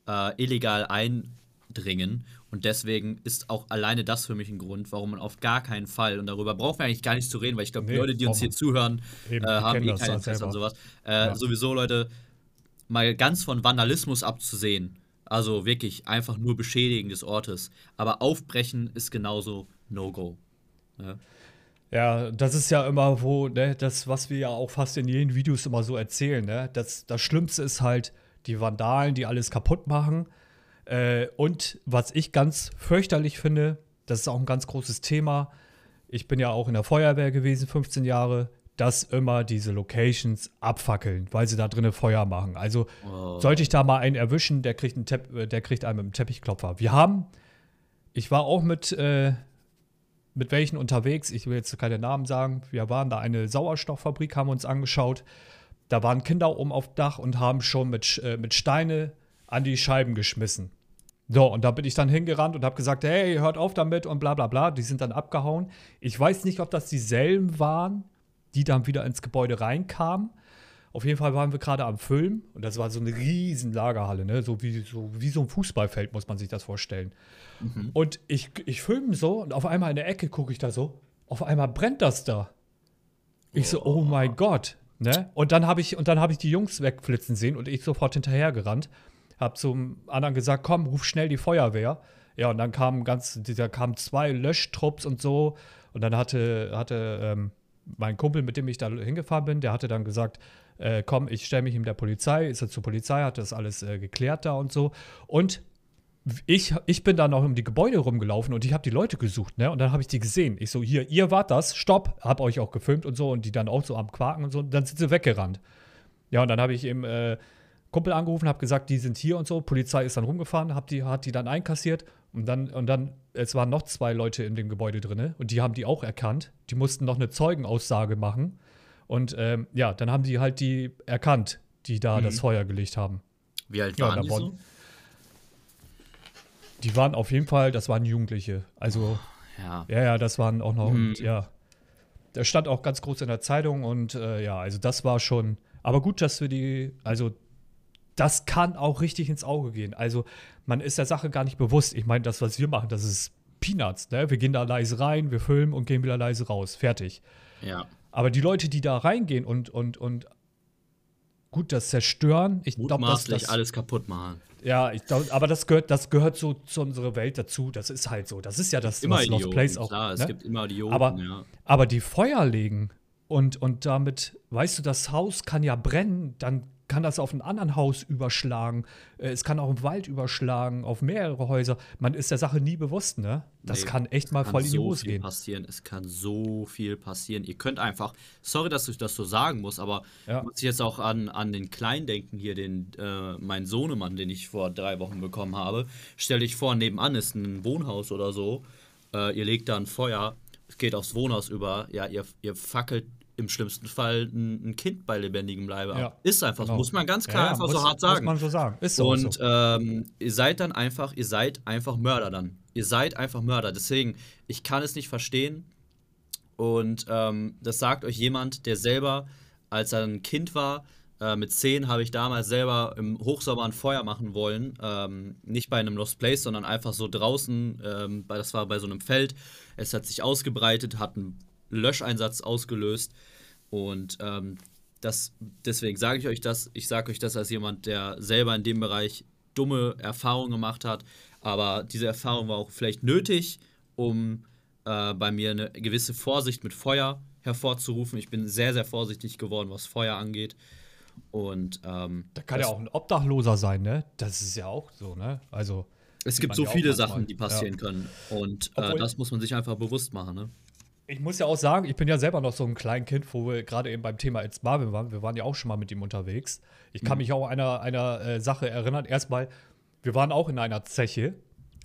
äh, illegal eindringen. Und deswegen ist auch alleine das für mich ein Grund, warum man auf gar keinen Fall, und darüber brauchen wir eigentlich gar nicht zu reden, weil ich glaube, nee, die Leute, die uns hier zuhören, Eben, äh, haben eh kein Interesse an sowas. Äh, ja. Sowieso, Leute, mal ganz von Vandalismus abzusehen. Also wirklich einfach nur Beschädigen des Ortes. Aber aufbrechen ist genauso No-Go. Ja. Ja. das ist ja immer wo, ne, das, was wir ja auch fast in jeden Videos immer so erzählen, ne? Das, das Schlimmste ist halt die Vandalen, die alles kaputt machen. Äh, und was ich ganz fürchterlich finde, das ist auch ein ganz großes Thema. Ich bin ja auch in der Feuerwehr gewesen, 15 Jahre, dass immer diese Locations abfackeln, weil sie da drinnen Feuer machen. Also oh. sollte ich da mal einen erwischen, der kriegt, einen Tepp äh, der kriegt einen mit einem Teppichklopfer. Wir haben, ich war auch mit, äh, mit welchen unterwegs, ich will jetzt keine Namen sagen, wir waren da eine Sauerstofffabrik, haben uns angeschaut. Da waren Kinder oben auf Dach und haben schon mit, äh, mit Steine an die Scheiben geschmissen. So, und da bin ich dann hingerannt und habe gesagt, hey, hört auf damit und bla bla bla. Die sind dann abgehauen. Ich weiß nicht, ob das dieselben waren, die dann wieder ins Gebäude reinkamen. Auf jeden Fall waren wir gerade am Film und das war so eine riesen Lagerhalle, ne? so, wie, so wie so ein Fußballfeld, muss man sich das vorstellen. Mhm. Und ich, ich filme so und auf einmal in der Ecke gucke ich da so, auf einmal brennt das da. Ich so, oh mein Gott. Ne? Und dann habe ich, hab ich die Jungs wegflitzen sehen und ich sofort hinterher gerannt. Hab zum anderen gesagt, komm, ruf schnell die Feuerwehr. Ja, und dann kamen ganz, da kamen zwei Löschtrupps und so. Und dann hatte, hatte ähm, mein Kumpel, mit dem ich da hingefahren bin, der hatte dann gesagt, äh, komm, ich stelle mich ihm der Polizei, ist er zur Polizei, hat das alles äh, geklärt da und so. Und ich, ich bin dann noch um die Gebäude rumgelaufen und ich habe die Leute gesucht, ne? Und dann habe ich die gesehen. Ich so, hier, ihr wart das, stopp, hab euch auch gefilmt und so und die dann auch so am Quaken und so. Und dann sind sie weggerannt. Ja, und dann habe ich eben äh, Kumpel angerufen, habe gesagt, die sind hier und so. Polizei ist dann rumgefahren, hab die, hat die dann einkassiert und dann, und dann, es waren noch zwei Leute in dem Gebäude drin und die haben die auch erkannt. Die mussten noch eine Zeugenaussage machen. Und ähm, ja, dann haben die halt die erkannt, die da mhm. das Feuer gelegt haben. Wie alt waren ja, die so? Die waren auf jeden Fall, das waren Jugendliche. Also, ja, ja, ja das waren auch noch, mhm. und, ja. Der stand auch ganz groß in der Zeitung und äh, ja, also das war schon. Aber gut, dass wir die, also das kann auch richtig ins Auge gehen. Also man ist der Sache gar nicht bewusst. Ich meine, das, was wir machen, das ist Peanuts. Ne? Wir gehen da leise rein, wir filmen und gehen wieder leise raus. Fertig. Ja. Aber die Leute, die da reingehen und, und, und gut das zerstören, ich glaube, dass das alles kaputt machen. Ja, ich glaub, aber das gehört, das gehört so zu unserer Welt dazu. Das ist halt so. Das ist ja das, immer was Lost Place auch. Klar, ne? es gibt immer Idioten, aber, ja. aber die Feuer legen und, und damit, weißt du, das Haus kann ja brennen, dann kann das auf ein anderen Haus überschlagen. Äh, es kann auch im Wald überschlagen, auf mehrere Häuser. Man ist der Sache nie bewusst, ne? Das nee, kann echt mal voll in die Hose so viel gehen. Passieren. Es kann so viel passieren. Ihr könnt einfach, sorry, dass ich das so sagen muss, aber ja. muss ich jetzt auch an, an den Kleinen denken hier, den äh, mein Sohnemann, den ich vor drei Wochen bekommen habe. Stell dich vor, nebenan ist ein Wohnhaus oder so. Äh, ihr legt da ein Feuer, es geht aufs Wohnhaus über, ja, ihr, ihr fackelt im schlimmsten Fall ein, ein, Kind bei lebendigem Leibe ja. Ist einfach, genau. muss man ganz klar ja, einfach muss, so hart sagen. Muss man so sagen. Ist so. Und so. Ähm, ihr seid dann einfach, ihr seid einfach Mörder dann. Ihr seid einfach Mörder. Deswegen, ich kann es nicht verstehen. Und ähm, das sagt euch jemand, der selber, als er ein Kind war, äh, mit zehn habe ich damals selber im Hochsommer ein Feuer machen wollen. Ähm, nicht bei einem Lost Place, sondern einfach so draußen. Ähm, das war bei so einem Feld. Es hat sich ausgebreitet, hat ein Löscheinsatz ausgelöst. Und ähm, das, deswegen sage ich euch das. Ich sage euch das als jemand, der selber in dem Bereich dumme Erfahrungen gemacht hat. Aber diese Erfahrung war auch vielleicht nötig, um äh, bei mir eine gewisse Vorsicht mit Feuer hervorzurufen. Ich bin sehr, sehr vorsichtig geworden, was Feuer angeht. Und ähm, da kann ja auch ein Obdachloser sein, ne? Das ist ja auch so, ne? Also es gibt so viele Sachen, die passieren ja. können. Und äh, das muss man sich einfach bewusst machen, ne? Ich muss ja auch sagen, ich bin ja selber noch so ein Kleinkind, wo wir gerade eben beim Thema It's Marvin waren. Wir waren ja auch schon mal mit ihm unterwegs. Ich kann mhm. mich auch einer, einer äh, Sache erinnern. Erstmal, wir waren auch in einer Zeche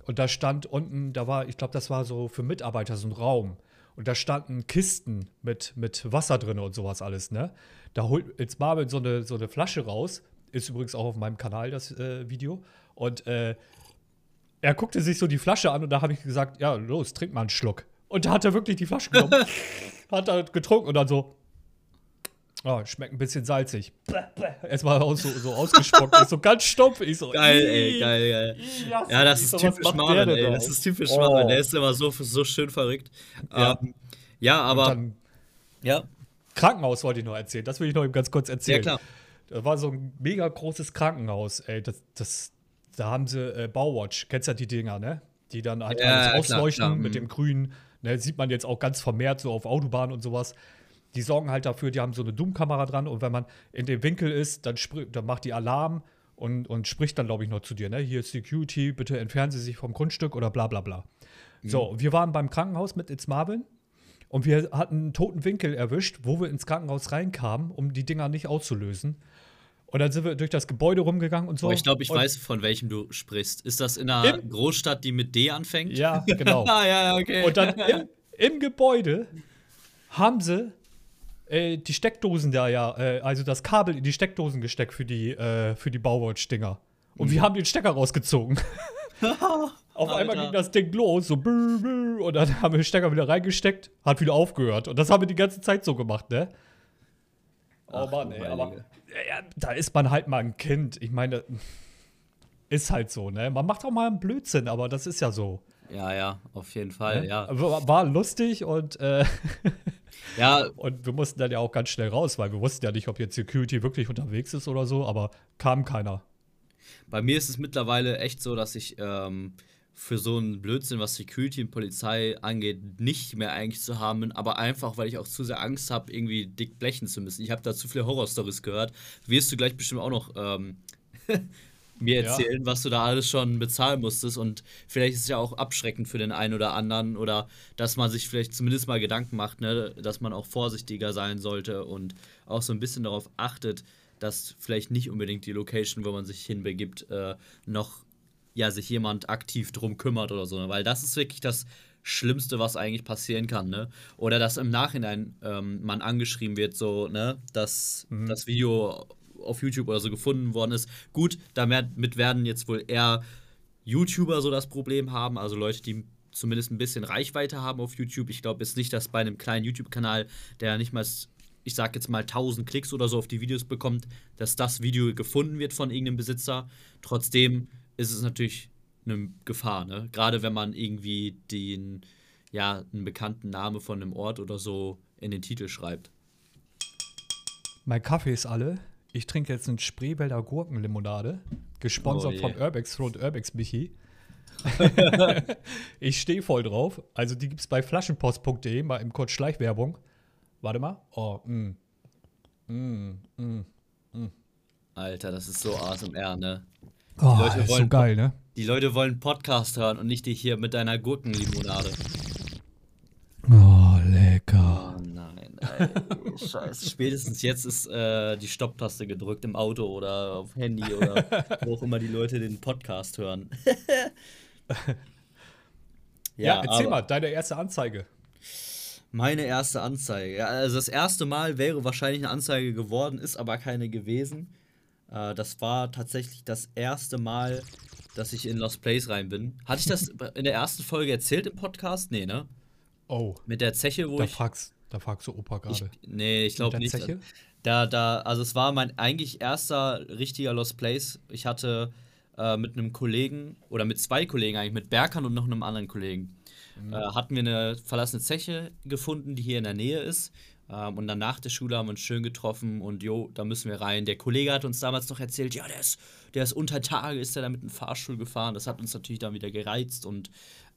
und da stand unten, da war, ich glaube, das war so für Mitarbeiter so ein Raum. Und da standen Kisten mit, mit Wasser drin und sowas alles, ne? Da holt It's Marvin so eine, so eine Flasche raus. Ist übrigens auch auf meinem Kanal das äh, Video. Und äh, er guckte sich so die Flasche an und da habe ich gesagt, ja, los, trink mal einen Schluck. Und da hat er wirklich die Flasche genommen, hat er getrunken und dann so. Oh, schmeckt ein bisschen salzig. Erstmal so, so ausgespuckt, so ganz stumpf. Ich so, geil, ey, geil, geil. Ja, das ist typisch Marvin, ey. Das ist typisch oh. Marvin. Der ist immer so, so schön verrückt. Ja, um, ja aber. Dann, ja. Krankenhaus wollte ich noch erzählen. Das will ich noch eben ganz kurz erzählen. Ja, klar. Da war so ein mega großes Krankenhaus, ey. Das, das, da haben sie äh, Bauwatch, kennst ja die Dinger, ne? Die dann halt ja, alles ausleuchten klar, klar. mit mhm. dem Grün. Ne, sieht man jetzt auch ganz vermehrt so auf Autobahnen und sowas die sorgen halt dafür, die haben so eine Doom-Kamera dran und wenn man in dem Winkel ist, dann, dann macht die Alarm und, und spricht dann, glaube ich, noch zu dir, ne? Hier ist Security, bitte entfernen Sie sich vom Grundstück oder bla bla bla. Mhm. So, wir waren beim Krankenhaus mit It's Marvin und wir hatten einen toten Winkel erwischt, wo wir ins Krankenhaus reinkamen, um die Dinger nicht auszulösen. Und dann sind wir durch das Gebäude rumgegangen und so. Oh, ich glaube, ich und weiß, von welchem du sprichst. Ist das in einer im, Großstadt, die mit D anfängt? Ja, genau. ah, ja, okay. Und dann im, im Gebäude haben sie äh, die Steckdosen da ja, äh, also das Kabel in die Steckdosen gesteckt für die, äh, für die Bauwatch-Dinger. Und mhm. wir haben den Stecker rausgezogen. Auf Alter. einmal ging das Ding los, so und dann haben wir den Stecker wieder reingesteckt, hat wieder aufgehört. Und das haben wir die ganze Zeit so gemacht, ne? Oh Ach, Mann, ey, aber ja, da ist man halt mal ein Kind. Ich meine, ist halt so, ne? Man macht auch mal einen Blödsinn, aber das ist ja so. Ja, ja, auf jeden Fall, ne? ja. War, war lustig und äh, Ja. Und wir mussten dann ja auch ganz schnell raus, weil wir wussten ja nicht, ob jetzt Security wirklich unterwegs ist oder so, aber kam keiner. Bei mir ist es mittlerweile echt so, dass ich ähm, für so einen Blödsinn, was Security und Polizei angeht, nicht mehr eigentlich zu haben aber einfach, weil ich auch zu sehr Angst habe, irgendwie dick blechen zu müssen. Ich habe da zu viele Horrorstories gehört. Wirst du gleich bestimmt auch noch ähm, mir erzählen, ja. was du da alles schon bezahlen musstest. Und vielleicht ist es ja auch abschreckend für den einen oder anderen oder dass man sich vielleicht zumindest mal Gedanken macht, ne, dass man auch vorsichtiger sein sollte und auch so ein bisschen darauf achtet, dass vielleicht nicht unbedingt die Location, wo man sich hinbegibt, äh, noch ja, sich jemand aktiv drum kümmert oder so. Ne? Weil das ist wirklich das Schlimmste, was eigentlich passieren kann, ne? Oder dass im Nachhinein ähm, man angeschrieben wird, so, ne, dass mhm. das Video auf YouTube oder so gefunden worden ist. Gut, damit werden jetzt wohl eher YouTuber so das Problem haben, also Leute, die zumindest ein bisschen Reichweite haben auf YouTube. Ich glaube jetzt nicht, dass bei einem kleinen YouTube-Kanal, der nicht mal, ich sag jetzt mal 1000 Klicks oder so auf die Videos bekommt, dass das Video gefunden wird von irgendeinem Besitzer. Trotzdem ist es natürlich eine Gefahr, ne? Gerade wenn man irgendwie den, ja, einen bekannten Namen von einem Ort oder so in den Titel schreibt. Mein Kaffee ist alle. Ich trinke jetzt eine Spreewälder Gurkenlimonade, gesponsert oh, yeah. von Urbex Front Urbex Michi. ich stehe voll drauf. Also die gibt es bei flaschenpost.de, mal im kurz Schleichwerbung. Warte mal. Oh, mm. Mm, mm, mm. Alter, das ist so ASMR, ne? Oh, die Leute wollen, so geil, ne? Die Leute wollen Podcast hören und nicht dich hier mit deiner Gurkenlimonade. Oh, lecker. Oh nein, ey, scheiße. Spätestens jetzt ist äh, die Stopptaste gedrückt im Auto oder auf Handy oder wo auch immer die Leute den Podcast hören. ja, ja, erzähl mal, deine erste Anzeige. Meine erste Anzeige. Ja, also das erste Mal wäre wahrscheinlich eine Anzeige geworden, ist aber keine gewesen. Äh, das war tatsächlich das erste Mal, dass ich in Lost Place rein bin. Hatte ich das in der ersten Folge erzählt im Podcast? Nee, ne? Oh. Mit der Zeche, wo da ich. Fragst, da fragst du Opa gerade. Nee, ich glaube nicht. Zeche? Da, da, also es war mein eigentlich erster richtiger Lost Place. Ich hatte äh, mit einem Kollegen oder mit zwei Kollegen eigentlich, mit Berkan und noch einem anderen Kollegen, mhm. äh, hatten wir eine verlassene Zeche gefunden, die hier in der Nähe ist. Ähm, und dann nach der Schule haben wir uns schön getroffen und jo, da müssen wir rein. Der Kollege hat uns damals noch erzählt, ja, der ist, der ist unter Tage, ist der da mit einem Fahrstuhl gefahren. Das hat uns natürlich dann wieder gereizt und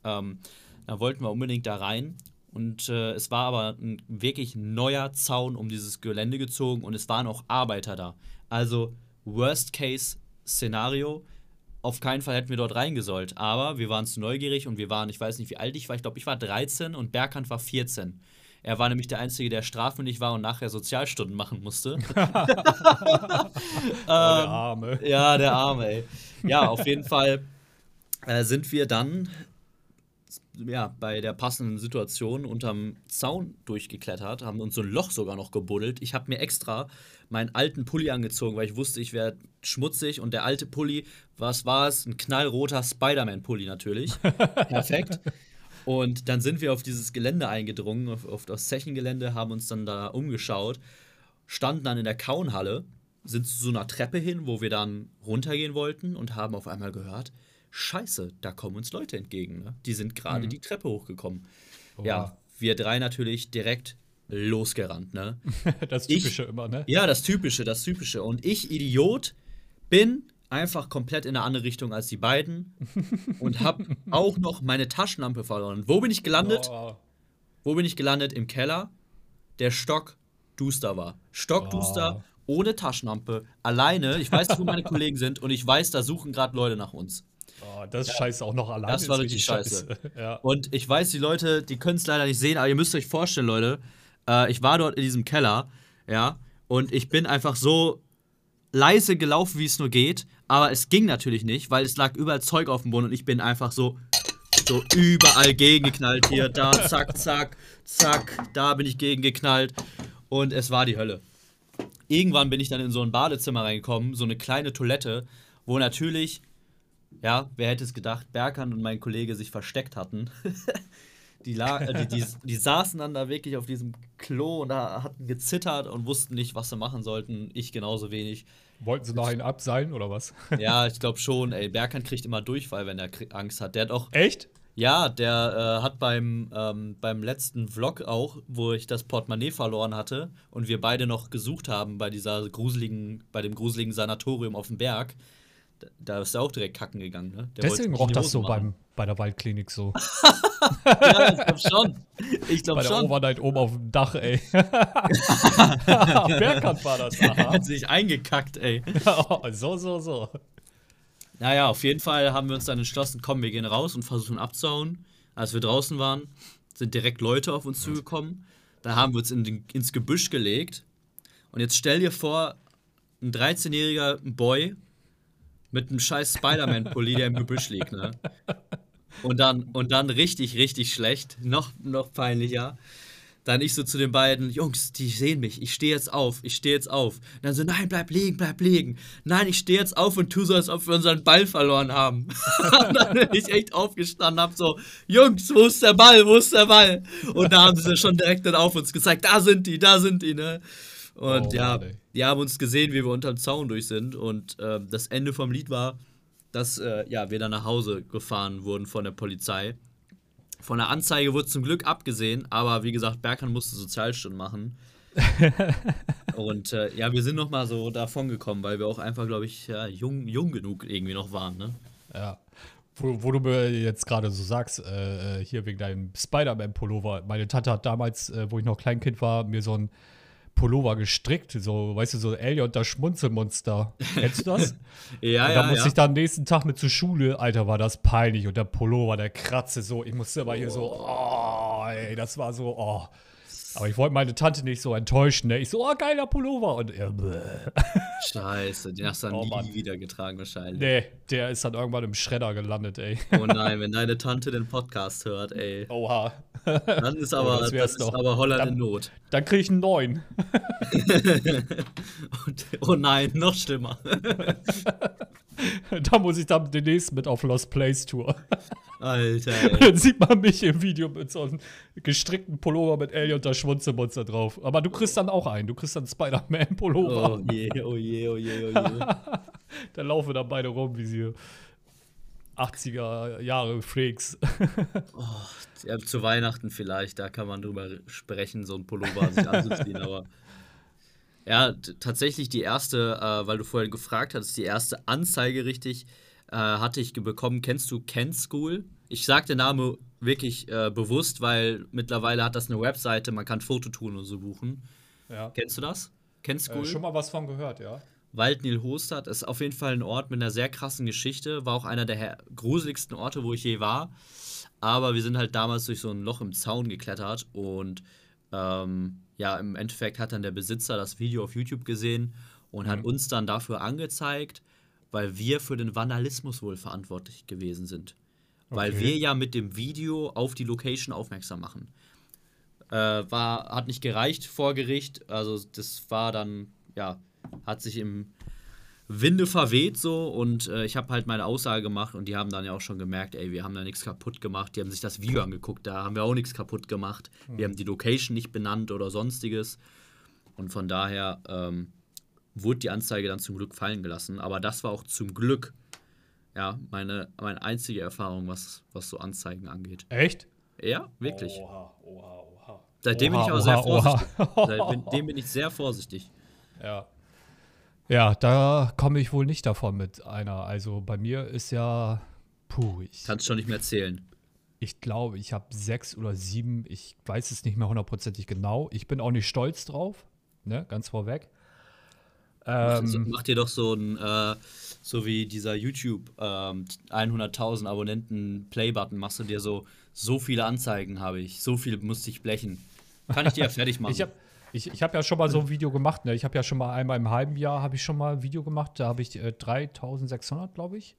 ähm, da wollten wir unbedingt da rein. Und äh, es war aber ein wirklich neuer Zaun um dieses Gelände gezogen und es waren auch Arbeiter da. Also Worst-Case-Szenario. Auf keinen Fall hätten wir dort reingesollt. Aber wir waren zu neugierig und wir waren, ich weiß nicht, wie alt ich war. Ich glaube, ich war 13 und Berghand war 14. Er war nämlich der Einzige, der strafmündig war und nachher Sozialstunden machen musste. ähm, der Arme. Ja, der Arme, ey. Ja, auf jeden Fall äh, sind wir dann ja, bei der passenden Situation unterm Zaun durchgeklettert, haben uns so ein Loch sogar noch gebuddelt. Ich habe mir extra meinen alten Pulli angezogen, weil ich wusste, ich wäre schmutzig und der alte Pulli, was war es? Ein knallroter Spider-Man-Pulli natürlich. Perfekt. Und dann sind wir auf dieses Gelände eingedrungen, auf, auf das Zechengelände, haben uns dann da umgeschaut. standen dann in der Kaunhalle, sind zu so einer Treppe hin, wo wir dann runtergehen wollten und haben auf einmal gehört, scheiße, da kommen uns Leute entgegen. Ne? Die sind gerade mhm. die Treppe hochgekommen. Oh. Ja, wir drei natürlich direkt losgerannt. Ne? das Typische ich, immer, ne? Ja, das Typische, das Typische. Und ich, Idiot, bin einfach komplett in eine andere Richtung als die beiden und habe auch noch meine Taschenlampe verloren. Wo bin ich gelandet? Oh. Wo bin ich gelandet? Im Keller. Der Stock duster war. Stockduster, oh. ohne Taschenlampe, alleine. Ich weiß nicht, wo meine Kollegen sind und ich weiß, da suchen gerade Leute nach uns. Oh, das ist ja. scheiße auch noch alleine. Das war richtig scheiße. scheiße. ja. Und ich weiß, die Leute, die können es leider nicht sehen, aber ihr müsst euch vorstellen, Leute, äh, ich war dort in diesem Keller, ja, und ich bin einfach so leise gelaufen, wie es nur geht, aber es ging natürlich nicht, weil es lag überall Zeug auf dem Boden und ich bin einfach so so überall gegengeknallt hier, da, zack, zack, zack, da bin ich gegengeknallt und es war die Hölle. Irgendwann bin ich dann in so ein Badezimmer reingekommen, so eine kleine Toilette, wo natürlich, ja, wer hätte es gedacht, Berkan und mein Kollege sich versteckt hatten. die, äh, die, die, die, saßen dann da wirklich auf diesem Klo und da hatten gezittert und wussten nicht, was sie machen sollten. Ich genauso wenig. Wollten sie noch einen abseilen oder was? Ja, ich glaube schon. Ey, Berkan kriegt immer Durchfall, wenn er Angst hat. Der hat auch. Echt? Ja, der äh, hat beim, ähm, beim letzten Vlog auch, wo ich das Portemonnaie verloren hatte und wir beide noch gesucht haben bei dieser gruseligen, bei dem gruseligen Sanatorium auf dem Berg, da ist er auch direkt kacken gegangen, ne? Der Deswegen roch das so beim, bei der Waldklinik so. ja, ich glaub schon. Ich glaub bei schon. der Overnight oben auf dem Dach, ey. Bergkant war das. Aha. Hat sich eingekackt, ey. so, so, so. Naja, auf jeden Fall haben wir uns dann entschlossen, komm, wir gehen raus und versuchen abzuhauen. Als wir draußen waren, sind direkt Leute auf uns zugekommen. Da haben wir uns in den, ins Gebüsch gelegt. Und jetzt stell dir vor, ein 13-jähriger Boy mit einem scheiß Spider-Man-Pulli, der im Gebüsch liegt, ne? Und dann, und dann richtig, richtig schlecht, noch, noch peinlicher. Dann ich so zu den beiden, Jungs, die sehen mich, ich stehe jetzt auf, ich stehe jetzt auf. Und dann so, nein, bleib liegen, bleib liegen. Nein, ich stehe jetzt auf und tu so, als ob wir unseren Ball verloren haben. und dann bin ich echt aufgestanden, hab so, Jungs, wo ist der Ball, wo ist der Ball? Und da haben sie schon direkt dann auf uns gezeigt, da sind die, da sind die, ne? Und oh, ja, Mann, die haben uns gesehen, wie wir unter dem Zaun durch sind. Und äh, das Ende vom Lied war, dass äh, ja, wir dann nach Hause gefahren wurden von der Polizei. Von der Anzeige wurde zum Glück abgesehen, aber wie gesagt, Berkan musste Sozialstunden machen. und äh, ja, wir sind noch mal so davon gekommen, weil wir auch einfach, glaube ich, ja, jung, jung genug irgendwie noch waren, ne? Ja. Wo, wo du mir jetzt gerade so sagst, äh, äh, hier wegen deinem Spider-Man-Pullover. Meine Tante hat damals, äh, wo ich noch Kleinkind war, mir so ein Pullover gestrickt, so, weißt du, so Elliot, das Schmunzelmonster. Kennst du das? ja, und ja. Da musste ja. ich dann am nächsten Tag mit zur Schule, Alter, war das peinlich. Und der Pullover, der kratze so. Ich musste aber oh. hier so, oh, ey, das war so, oh. Aber ich wollte meine Tante nicht so enttäuschen. Ne? Ich so, oh, geiler Pullover. Und er, Scheiße, den hast du dann oh, nie Mann. wieder getragen wahrscheinlich. Nee, der ist dann irgendwann im Schredder gelandet, ey. Oh nein, wenn deine Tante den Podcast hört, ey. Oha. Dann ist aber, das, das ist aber Holland dann, in Not. Dann krieg ich einen neuen. oh nein, noch schlimmer. da muss ich dann demnächst mit auf Lost Place Tour. Alter. Ey. Dann sieht man mich im Video mit so einem gestrickten Pullover mit Ellie und der Schwunzelmonster drauf. Aber du kriegst dann auch einen. Du kriegst dann Spider-Man-Pullover. Oh je, oh je, oh je, oh je. da laufen dann beide rum wie sie 80er Jahre Freaks. oh, ja, zu Weihnachten vielleicht, da kann man drüber sprechen, so ein Pullover sich anzuziehen, aber. Ja, tatsächlich die erste, äh, weil du vorhin gefragt hattest, die erste Anzeige richtig äh, hatte ich bekommen. Kennst du Ken School? Ich sage den Namen wirklich äh, bewusst, weil mittlerweile hat das eine Webseite, man kann Fototouren und so buchen. Ja. Kennst du das? Ken School? Äh, schon mal was von gehört, ja. Waldnil Hostad ist auf jeden Fall ein Ort mit einer sehr krassen Geschichte. War auch einer der gruseligsten Orte, wo ich je war. Aber wir sind halt damals durch so ein Loch im Zaun geklettert und ähm, ja, im Endeffekt hat dann der Besitzer das Video auf YouTube gesehen und mhm. hat uns dann dafür angezeigt, weil wir für den Vandalismus wohl verantwortlich gewesen sind. Okay. Weil wir ja mit dem Video auf die Location aufmerksam machen. Äh, war, hat nicht gereicht vor Gericht, also das war dann, ja, hat sich im Winde verweht so und äh, ich habe halt meine Aussage gemacht und die haben dann ja auch schon gemerkt, ey, wir haben da nichts kaputt gemacht. Die haben sich das Video angeguckt, da haben wir auch nichts kaputt gemacht. Mhm. Wir haben die Location nicht benannt oder sonstiges. Und von daher ähm, wurde die Anzeige dann zum Glück fallen gelassen. Aber das war auch zum Glück ja, meine, meine einzige Erfahrung, was, was so Anzeigen angeht. Echt? Ja, wirklich. Oha, oha, oha. Seitdem Oha, bin ich auch oha, sehr vorsichtig. oha. Seitdem bin ich sehr vorsichtig. Ja. Ja, da komme ich wohl nicht davon mit einer. Also bei mir ist ja, puh, ich, Kannst schon nicht mehr zählen. ich glaube, ich habe sechs oder sieben, ich weiß es nicht mehr hundertprozentig genau. Ich bin auch nicht stolz drauf, ne, ganz vorweg. Ähm, mach dir doch so ein, äh, so wie dieser YouTube ähm, 100.000 Abonnenten Play-Button, machst du dir so, so viele Anzeigen habe ich, so viel musste ich blechen. Kann ich dir ja fertig machen. ich habe ich, ich hab ja schon mal so ein Video gemacht, ne? Ich habe ja schon mal einmal im halben Jahr habe ich schon mal ein Video gemacht, da habe ich äh, 3600, glaube ich,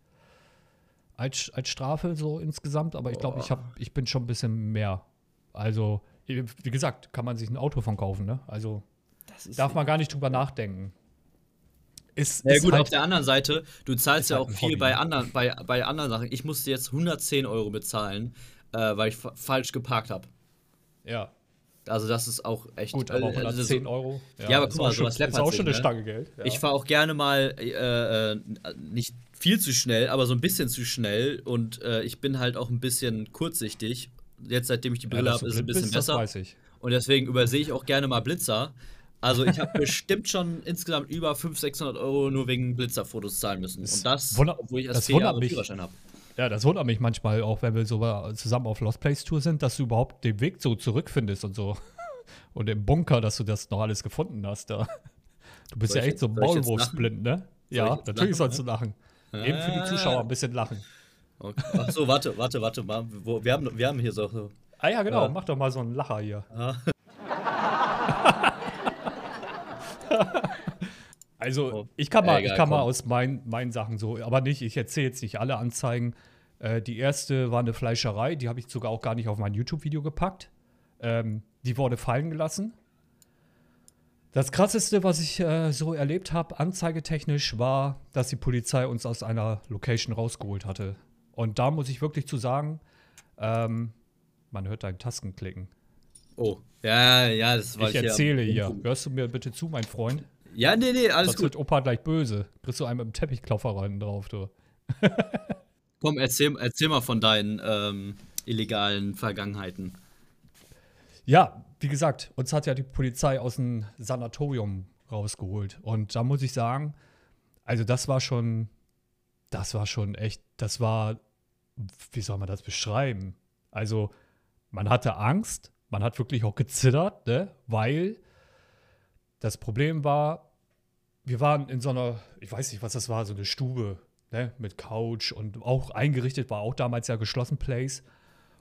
als, als Strafe so insgesamt, aber ich glaube, ich, hab- ich bin schon ein bisschen mehr. Also, wie gesagt, kann man sich ein Auto von kaufen, ne? Also, das ist darf man gar nicht drüber nachdenken. Ist, ja ist gut, halt, auf der anderen Seite, du zahlst ja halt auch ein viel Hobby, bei ne? anderen, bei, bei anderen Sachen. Ich musste jetzt 110 Euro bezahlen, äh, weil ich fa falsch geparkt habe. ja, Also das ist auch echt. gut, aber äh, also 110 so- Euro. Ja, aber ist guck mal, sowas ist läppert auch schon eine ne? Stange Geld. Ja. Ich fahre auch gerne mal äh, äh, nicht viel zu schnell, aber so ein bisschen zu schnell und äh, ich bin halt auch ein bisschen kurzsichtig. Jetzt, seitdem ich die Ja, Brille dass habe, ist es ein bisschen bist, das besser. weiß ich. Und deswegen übersehe ich auch gerne mal Blitzer. Also ich habe bestimmt schon insgesamt über 500, 600 Euro nur wegen Blitzerfotos zahlen müssen. Das Und das, wunder- obwohl ich das erst vier Jahre. Führerschein habe. Ja, das wundert mich manchmal auch, wenn wir so zusammen auf Lost Place Tour sind, dass du überhaupt den Weg so zurückfindest und so. Und im Bunker, dass du das noch alles gefunden hast da. Du bist Soll ja echt so Maulwurfsblind, ne? Soll Ja, natürlich sollst du lachen. Eben für die Zuschauer ein bisschen lachen. Okay. Ach so, warte, warte, warte mal. Wir, haben, wir haben hier so. so Ah ja, genau, Ja. mach doch mal so einen Lacher hier. Ah. Also, Oh. ich kann mal, Egal, ich kann mal aus meinen, meinen Sachen so, aber nicht, ich erzähle jetzt nicht alle Anzeigen. Äh, die erste war eine Fleischerei, die habe ich sogar auch gar nicht auf mein YouTube-Video gepackt. Ähm, die wurde fallen gelassen. Das krasseste, was ich äh, so erlebt habe, anzeigetechnisch, war, dass die Polizei uns aus einer Location rausgeholt hatte. Und da muss ich wirklich zu sagen, ähm, man hört deinen Tasten klicken. Oh, ja, ja, das war Ich erzähle hier. Hörst du mir bitte zu, mein Freund? Ja, nee, nee, alles Das gut. wird Opa gleich böse. Kriegst du einen mit dem Teppichklopfer rein drauf, du. Komm, erzähl, erzähl mal von deinen ähm, illegalen Vergangenheiten. Ja, wie gesagt, uns hat ja die Polizei aus dem Sanatorium rausgeholt. Und da muss ich sagen, also das war schon, das war schon echt, das war, wie soll man das beschreiben? Also, man hatte Angst, man hat wirklich auch gezittert, ne? weil das Problem war, wir waren in so einer, ich weiß nicht, was das war, so eine Stube, ne? mit Couch und auch eingerichtet, war auch damals ja geschlossen Place.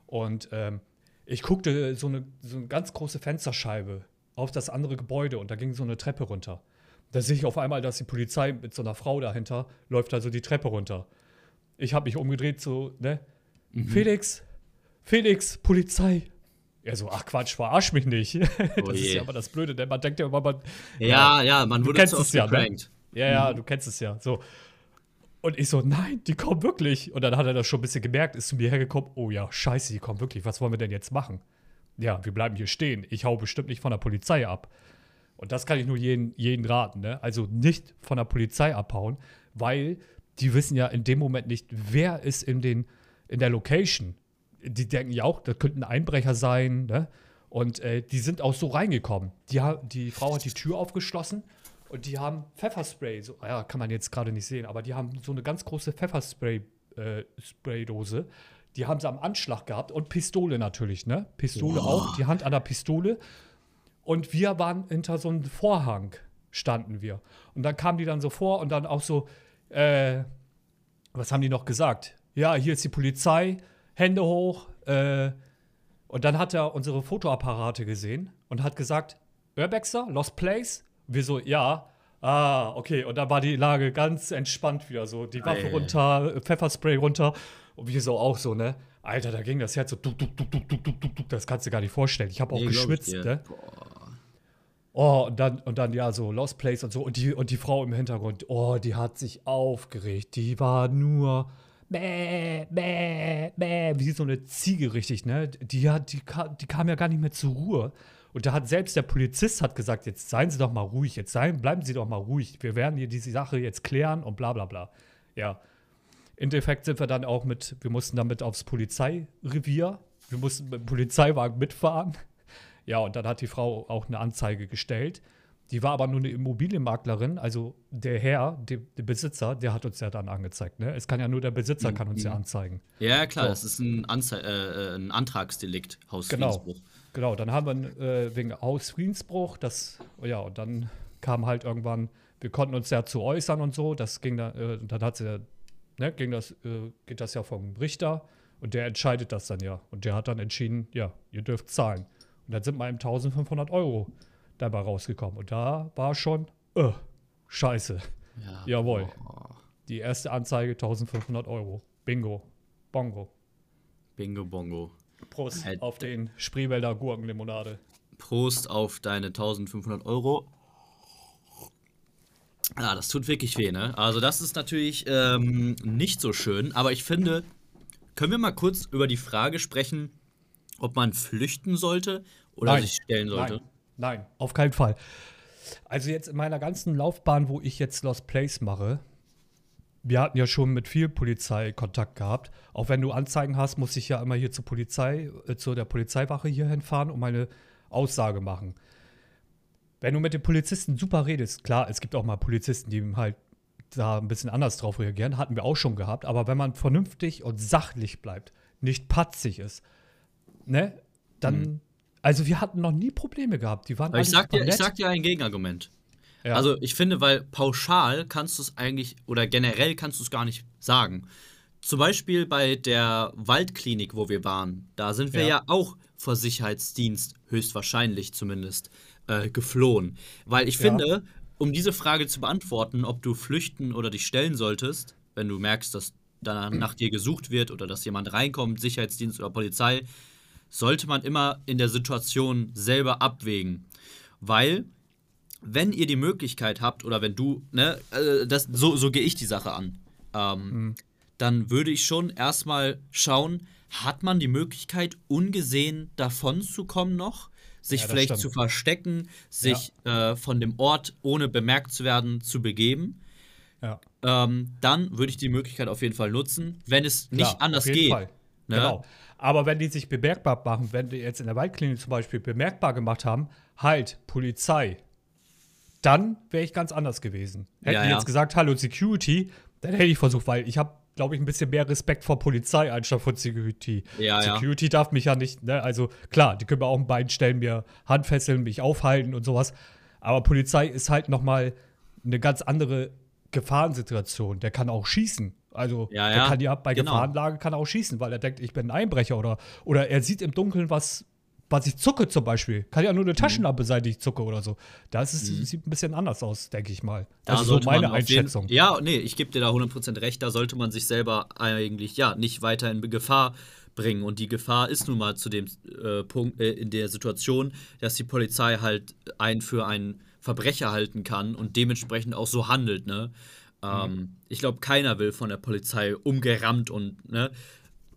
Und ähm, ich guckte so eine, so eine ganz große Fensterscheibe auf das andere Gebäude und da ging so eine Treppe runter. Da sehe ich auf einmal, dass die Polizei mit so einer Frau dahinter läuft also die Treppe runter. Ich habe mich umgedreht, so, ne? Felix, Felix, Polizei. Er so, ach Quatsch, verarsch mich nicht. das Oh ist je. ja immer das Blöde, denn man denkt ja immer, man, Ja, ja, man Du wurde kennst zu es oft ja, ne? ja, ja, du kennst es ja. So. Und ich so, nein, die kommen wirklich. Und dann hat er das schon ein bisschen gemerkt, ist zu mir hergekommen, oh ja, scheiße, die kommen wirklich. Was wollen wir denn jetzt machen? Ja, wir bleiben hier stehen. Ich hau bestimmt nicht von der Polizei ab. Und das kann ich nur jeden, jeden raten, ne? Also nicht von der Polizei abhauen, weil die wissen ja in dem Moment nicht, wer ist in, den, in der Location. Die denken ja auch, das könnten Einbrecher sein, ne? Und äh, die sind auch so reingekommen. Die, die Frau hat die Tür aufgeschlossen und die haben Pfefferspray, so, ja, kann man jetzt gerade nicht sehen, aber die haben so eine ganz große Pfefferspray-Spraydose. die haben sie am Anschlag gehabt und Pistole natürlich, ne? Pistole auch, die Hand an der Pistole. Und wir waren hinter so einem Vorhang, standen wir. Und dann kamen die dann so vor und dann auch so, äh, was haben die noch gesagt? Ja, hier ist die Polizei, Hände hoch. Äh, und dann hat er unsere Fotoapparate gesehen und hat gesagt, Urbexer, Lost Place? Und wir so, ja. Ah, okay. Und dann war die Lage ganz entspannt wieder so. Die Waffe Alter. runter, Pfefferspray runter. Und wir so auch so, ne? Alter, da ging das Herz so, du, du, du, du, du, du, du, das kannst du gar nicht vorstellen. Ich habe auch nee, geschwitzt, ne? Boah. Oh, und dann, und dann, ja, so Lost Place und so. Und die, und die Frau im Hintergrund, oh, die hat sich aufgeregt. Die war nur bäh, bäh, bäh, wie so eine Ziege richtig, ne? Die, hat, die, die kam ja gar nicht mehr zur Ruhe. Und da hat selbst der Polizist hat gesagt, jetzt seien Sie doch mal ruhig, jetzt seien, bleiben Sie doch mal ruhig. Wir werden hier diese Sache jetzt klären und bla bla bla. Ja. Im Endeffekt sind wir dann auch mit, wir mussten damit aufs Polizeirevier, wir mussten mit dem Polizeiwagen mitfahren. Ja, und dann hat die Frau auch eine Anzeige gestellt. Die war aber nur eine Immobilienmaklerin, also der Herr, der, der Besitzer, der hat uns ja dann angezeigt. Ne? Es kann ja nur der Besitzer Mhm. kann uns ja anzeigen. Ja, klar, So. das ist ein, Anze äh, ein Antragsdelikt, Genau. Hausfriedensbruch. Genau, dann haben wir äh, wegen Hausfriedensbruch, das, ja, und dann kam halt irgendwann, wir konnten uns ja zu äußern und so, das ging dann, äh, und dann hat sie, ne, ging das, äh, geht das ja vom Richter und der entscheidet das dann ja. Und der hat dann entschieden, ja, ihr dürft zahlen. Und dann sind mal eben 1500 Euro dabei rausgekommen. Und da war schon, äh, scheiße. Ja. Jawohl. Boah. Die erste Anzeige 1500 Euro. Bingo. Bongo. Bingo Bongo. Prost Alter. auf den Spreewälder Gurkenlimonade. Prost auf deine 1500 Euro. Ja, das tut wirklich weh, ne? Also, das ist natürlich ähm, nicht so schön, aber ich finde, können wir mal kurz über die Frage sprechen, ob man flüchten sollte oder Nein. sich stellen sollte? Nein, nein, auf keinen Fall. Also jetzt in meiner ganzen Laufbahn, wo ich jetzt Lost Place mache, wir hatten ja schon mit viel Polizei Kontakt gehabt. Auch wenn du Anzeigen hast, muss ich ja immer hier zur Polizei, äh, zu der Polizeiwache hier hinfahren und meine Aussage machen. Wenn du mit den Polizisten super redest, klar, es gibt auch mal Polizisten, die halt da ein bisschen anders drauf reagieren, hatten wir auch schon gehabt, aber wenn man vernünftig und sachlich bleibt, nicht patzig ist, ne, dann, also wir hatten noch nie Probleme gehabt. Die waren. Aber ich sag, dir, ich sag dir ein Gegenargument. Ja. Also ich finde, weil pauschal kannst du es eigentlich, oder generell kannst du es gar nicht sagen. Zum Beispiel bei der Waldklinik, wo wir waren, da sind wir ja, Ja. auch vor Sicherheitsdienst, höchstwahrscheinlich zumindest, äh, geflohen. Weil ich Ja. finde, um diese Frage zu beantworten, ob du flüchten oder dich stellen solltest, wenn du merkst, dass danach nach dir gesucht wird oder dass jemand reinkommt, Sicherheitsdienst oder Polizei, sollte man immer in der Situation selber abwägen. Weil wenn ihr die Möglichkeit habt oder wenn du, ne, äh, das, so, so gehe ich die Sache an, ähm, Mhm. dann würde ich schon erstmal schauen, hat man die Möglichkeit, ungesehen davon zu kommen noch, sich Ja, vielleicht stimmt. zu verstecken, sich äh, von dem Ort, ohne bemerkt zu werden, zu begeben. ja. Ähm, dann würde ich die Möglichkeit auf jeden Fall nutzen, wenn es Klar, nicht anders auf jeden geht. Fall. ne? Genau. Aber wenn die sich bemerkbar machen, wenn die jetzt in der Waldklinik zum Beispiel bemerkbar gemacht haben, halt, Polizei, dann wäre ich ganz anders gewesen. Hätten Ja, die ja. jetzt gesagt, hallo Security, dann hätte ich versucht, weil ich habe, glaube ich, ein bisschen mehr Respekt vor Polizei anstatt vor Security. Ja, ja. Security darf mich ja nicht, ne? Also klar, die können mir auch ein Bein stellen, mir Handfesseln, mich aufhalten und sowas. Aber Polizei ist halt noch mal eine ganz andere Gefahrensituation. Der kann auch schießen. Also Ja, ja, kann ja bei genau. Gefahrenlage kann er auch schießen, weil er denkt, ich bin ein Einbrecher oder, oder er sieht im Dunkeln was, was ich zucke zum Beispiel. Kann ja nur Mhm. eine Taschenlampe sein, die ich zucke oder so. Das ist, sieht ein bisschen anders aus, denke ich mal. Da Das ist so meine Einschätzung. Ja, nee, ich gebe dir da 100% recht. Da sollte man sich selber eigentlich ja nicht weiter in Gefahr bringen. Und die Gefahr ist nun mal zu dem äh, Punkt, äh, in der Situation, dass die Polizei halt einen für einen Verbrecher halten kann und dementsprechend auch so handelt, ne? Ähm, Ich glaube, keiner will von der Polizei umgerammt und, ne?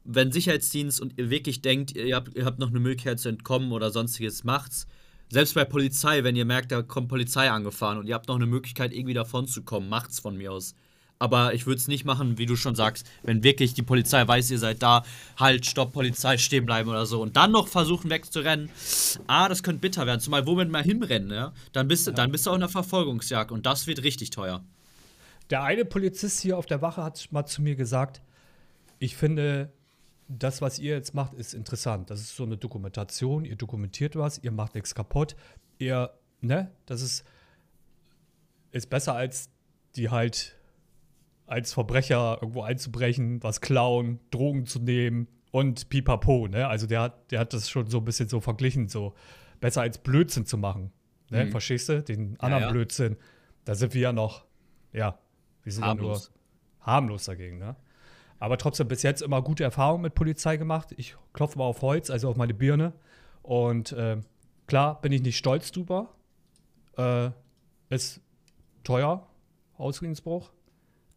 Wenn Sicherheitsdienst und ihr wirklich denkt, ihr habt, ihr habt noch eine Möglichkeit zu entkommen oder sonstiges, macht's. Selbst bei Polizei, wenn ihr merkt, da kommt Polizei angefahren und ihr habt noch eine Möglichkeit, irgendwie davon zu kommen, macht's von mir aus. Aber ich würde es nicht machen, wie du schon sagst, wenn wirklich die Polizei weiß, ihr seid da, halt, stopp, Polizei, stehen bleiben oder so. Und dann noch versuchen wegzurennen. Ah, das könnte bitter werden. Zumal, womit mal hinrennen, ja? Dann bist, du dann bist du auch in der Verfolgungsjagd und das wird richtig teuer. Der eine Polizist hier auf der Wache hat mal zu mir gesagt, ich finde, das, was ihr jetzt macht, ist interessant. Das ist so eine Dokumentation. Ihr dokumentiert was, ihr macht nichts kaputt. Ihr, ne, das ist, ist besser als die halt als Verbrecher irgendwo einzubrechen, was klauen, Drogen zu nehmen und pipapo, ne? Also der hat, der hat das schon so ein bisschen so verglichen, so besser als Blödsinn zu machen. Ne? Mhm. Verstehst du? Den anderen ja. Blödsinn. Da sind wir ja noch, ja, wir sind Harmlos. ja nur harmlos dagegen, ne? Aber trotzdem bis jetzt immer gute Erfahrungen mit Polizei gemacht. Ich klopfe mal auf Holz, also auf meine Birne. Und äh, klar bin ich nicht stolz drüber. Äh, ist teuer, Hausfriedensbruch.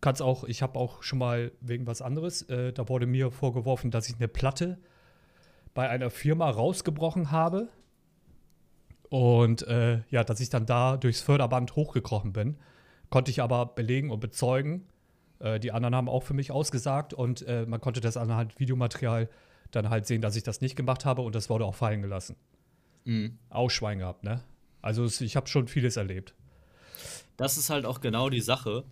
Kann's auch, ich habe auch schon mal wegen was anderes, äh, da wurde mir vorgeworfen, dass ich eine Platte bei einer Firma rausgebrochen habe. Und äh, ja, dass ich dann da durchs Förderband hochgekrochen bin, konnte ich aber belegen und bezeugen. Äh, die anderen haben auch für mich ausgesagt und äh, man konnte das anhand Videomaterial dann halt sehen, dass ich das nicht gemacht habe und das wurde auch fallen gelassen. Mhm. Auch Schwein gehabt, ne? Also ich habe schon vieles erlebt. Das ist halt auch genau die Sache.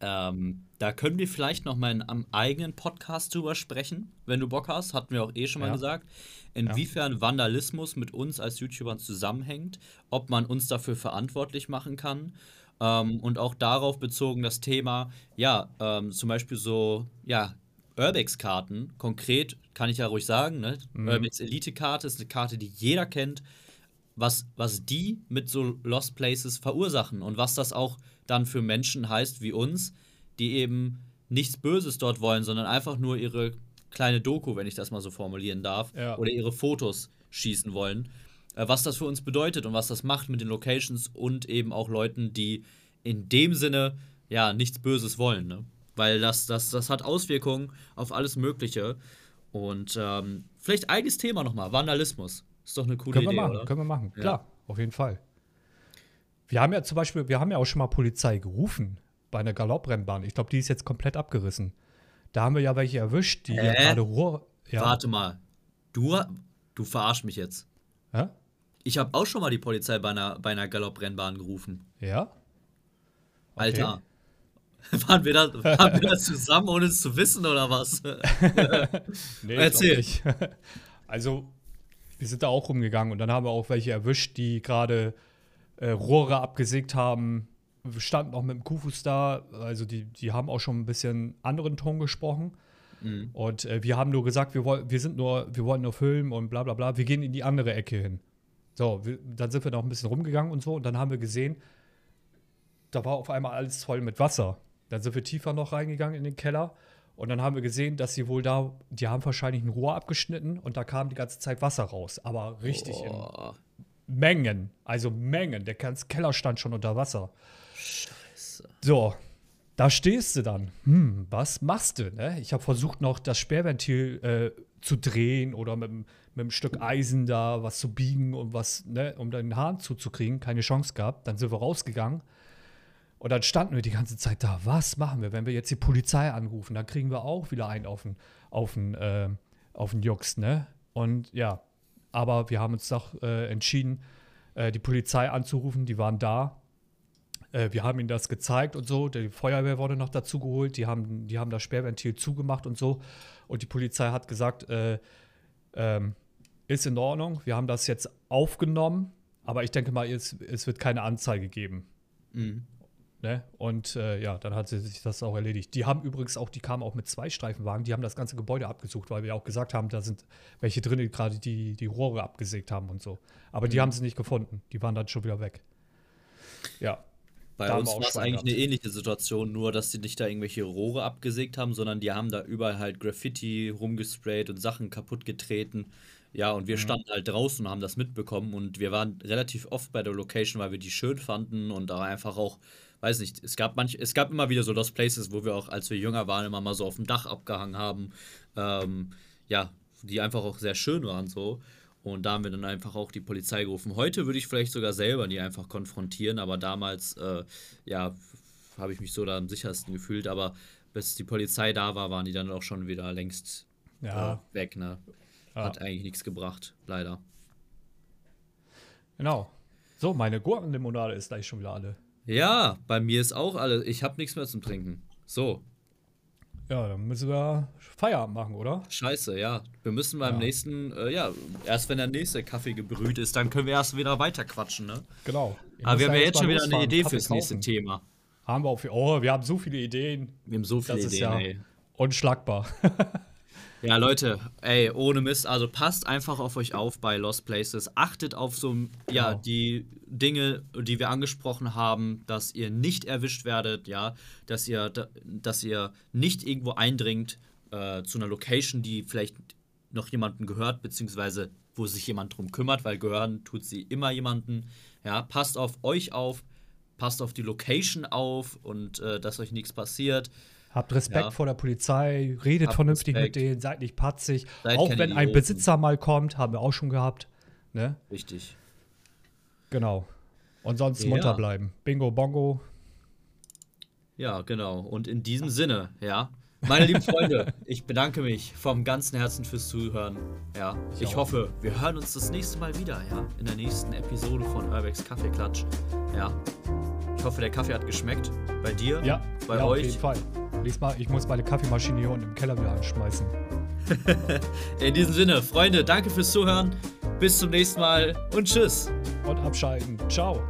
Ähm, da können wir vielleicht noch mal in einem eigenen Podcast drüber sprechen, wenn du Bock hast. Hatten wir auch eh schon mal ja. gesagt. Inwiefern ja. Vandalismus mit uns als YouTubern zusammenhängt, ob man uns dafür verantwortlich machen kann. Ähm, und auch darauf bezogen das Thema, ja, ähm, zum Beispiel so, ja, Urbex-Karten. Konkret kann ich ja ruhig sagen, ne? Mhm. Urbex Elite-Karte ist eine Karte, die jeder kennt. Was, was die mit so Lost Places verursachen und was das auch dann für Menschen heißt wie uns, die eben nichts Böses dort wollen, sondern einfach nur ihre kleine Doku, wenn ich das mal so formulieren darf, ja. oder ihre Fotos schießen wollen. Äh, was das für uns bedeutet und was das macht mit den Locations und eben auch Leuten, die in dem Sinne ja nichts Böses wollen. Ne? Weil das, das, das hat Auswirkungen auf alles Mögliche. Und ähm, vielleicht eigenes Thema nochmal, Vandalismus. Ist doch eine coole können Idee. Wir machen, oder? Können wir machen, ja. klar, auf jeden Fall. Wir haben ja zum Beispiel, wir haben ja auch schon mal Polizei gerufen bei einer Galopprennbahn. Ich glaube, die ist jetzt komplett abgerissen. Da haben wir ja welche erwischt, die äh? gerade Rohr. Ja. Warte mal. Du, du verarsch mich jetzt. Ja? Ich habe auch schon mal die Polizei bei einer, bei einer Galopprennbahn gerufen. Ja? Okay. Alter. Waren wir, da, waren wir da zusammen, ohne es zu wissen, oder was? nee, Erzähl. Also, wir sind da auch rumgegangen und dann haben wir auch welche erwischt, die gerade äh, Rohre abgesägt haben. Wir standen auch mit dem Kufus da, also die, die haben auch schon ein bisschen anderen Ton gesprochen. Mhm. Und äh, wir haben nur gesagt, wir, woll, wir sind nur, wir wollen nur filmen und bla bla bla. Wir gehen in die andere Ecke hin. So, wir, dann sind wir noch ein bisschen rumgegangen und so und dann haben wir gesehen, da war auf einmal alles voll mit Wasser. Dann sind wir tiefer noch reingegangen in den Keller und dann haben wir gesehen, dass sie wohl da, die haben wahrscheinlich ein Rohr abgeschnitten und da kam die ganze Zeit Wasser raus. Aber richtig oh. in Mengen. Also Mengen. Der ganze Keller stand schon unter Wasser. Scheiße. So, da stehst du dann. Hm, was machst du? Ne? Ich habe versucht, noch das Sperrventil äh, zu drehen oder mit, mit einem Stück Eisen da was zu biegen und was, ne, um den Hahn zuzukriegen. Keine Chance gehabt. Dann sind wir rausgegangen und dann standen wir die ganze Zeit da. Was machen wir, wenn wir jetzt die Polizei anrufen? Dann kriegen wir auch wieder einen auf den, auf den, äh, auf den Jux, ne? Und ja, aber wir haben uns doch äh, entschieden, äh, die Polizei anzurufen. Die waren da. Äh, wir haben ihnen das gezeigt und so. Die Feuerwehr wurde noch dazu geholt. Die haben, die haben das Sperrventil zugemacht und so. Und die Polizei hat gesagt, äh, ähm, ist in Ordnung. Wir haben das jetzt aufgenommen. Aber ich denke mal, es, es wird keine Anzeige geben. Mhm. Ne? Und äh, ja, dann hat sie sich das auch erledigt. Die haben übrigens auch, die kamen auch mit zwei Streifenwagen, die haben das ganze Gebäude abgesucht, weil wir auch gesagt haben, da sind welche drin, die gerade die, die Rohre abgesägt haben und so. Aber mhm. die haben sie nicht gefunden. Die waren dann schon wieder weg. Ja. Bei uns war es eigentlich eine ähnliche Situation, nur dass sie nicht da irgendwelche Rohre abgesägt haben, sondern die haben da überall halt Graffiti rumgesprayt und Sachen kaputt getreten. Ja, und wir mhm. standen halt draußen und haben das mitbekommen und wir waren relativ oft bei der Location, weil wir die schön fanden und da einfach auch weiß nicht, es gab manch, es gab immer wieder so Lost Places, wo wir auch, als wir jünger waren, immer mal so auf dem Dach abgehangen haben. Ähm, ja, die einfach auch sehr schön waren so. Und da haben wir dann einfach auch die Polizei gerufen. Heute würde ich vielleicht sogar selber die einfach konfrontieren, aber damals, äh, ja, habe ich mich so da am sichersten gefühlt. Aber bis die Polizei da war, waren die dann auch schon wieder längst ja. äh, weg. Ne? Hat ja. eigentlich nichts gebracht, leider. Genau. So, meine Gurkenlimonade ist gleich schon wieder alle. Ja, bei mir ist auch alles. Ich habe nichts mehr zum Trinken. So. Ja, dann müssen wir Feierabend machen, oder? Scheiße, ja. Wir müssen beim ja. nächsten, äh, ja, erst wenn der nächste Kaffee gebrüht ist, dann können wir erst wieder weiter quatschen, ne? Genau. Aber wir haben ja jetzt schon wieder eine Idee fürs nächste Thema. Haben wir auch. Oh, wir haben so viele Ideen. Wir haben so viele das Ideen, ist ja ey. Unschlagbar. Ja, Leute, ey, ohne Mist, also passt einfach auf euch auf bei Lost Places. Achtet auf so, ja, genau. die Dinge, die wir angesprochen haben, dass ihr nicht erwischt werdet, ja, dass ihr, dass ihr nicht irgendwo eindringt äh, zu einer Location, die vielleicht noch jemanden gehört, beziehungsweise wo sich jemand drum kümmert, weil gehören tut sie immer jemanden. Ja, passt auf euch auf, passt auf die Location auf und äh, dass euch nichts passiert. Habt Respekt ja. vor der Polizei, redet Habt vernünftig Respekt. mit denen, seid nicht patzig. Seid auch wenn ein Besitzer mal kommt, haben wir auch schon gehabt. Ne? Richtig. Genau. Und sonst ja. munter bleiben. Bingo, bongo. Ja, genau. Und in diesem Sinne, ja. Meine lieben Freunde, ich bedanke mich vom ganzen Herzen fürs Zuhören. Ja, ich, ich hoffe, wir hören uns das nächste Mal wieder, ja, in der nächsten Episode von Urbex Kaffeeklatsch. Ja. Ich hoffe, der Kaffee hat geschmeckt. Bei dir? Ja, bei ja, euch? Auf jeden Fall. Lies mal, ich muss meine Kaffeemaschine hier unten im Keller wieder anschmeißen. in diesem Sinne, Freunde, danke fürs Zuhören. Bis zum nächsten Mal und tschüss. Und abschalten. Ciao.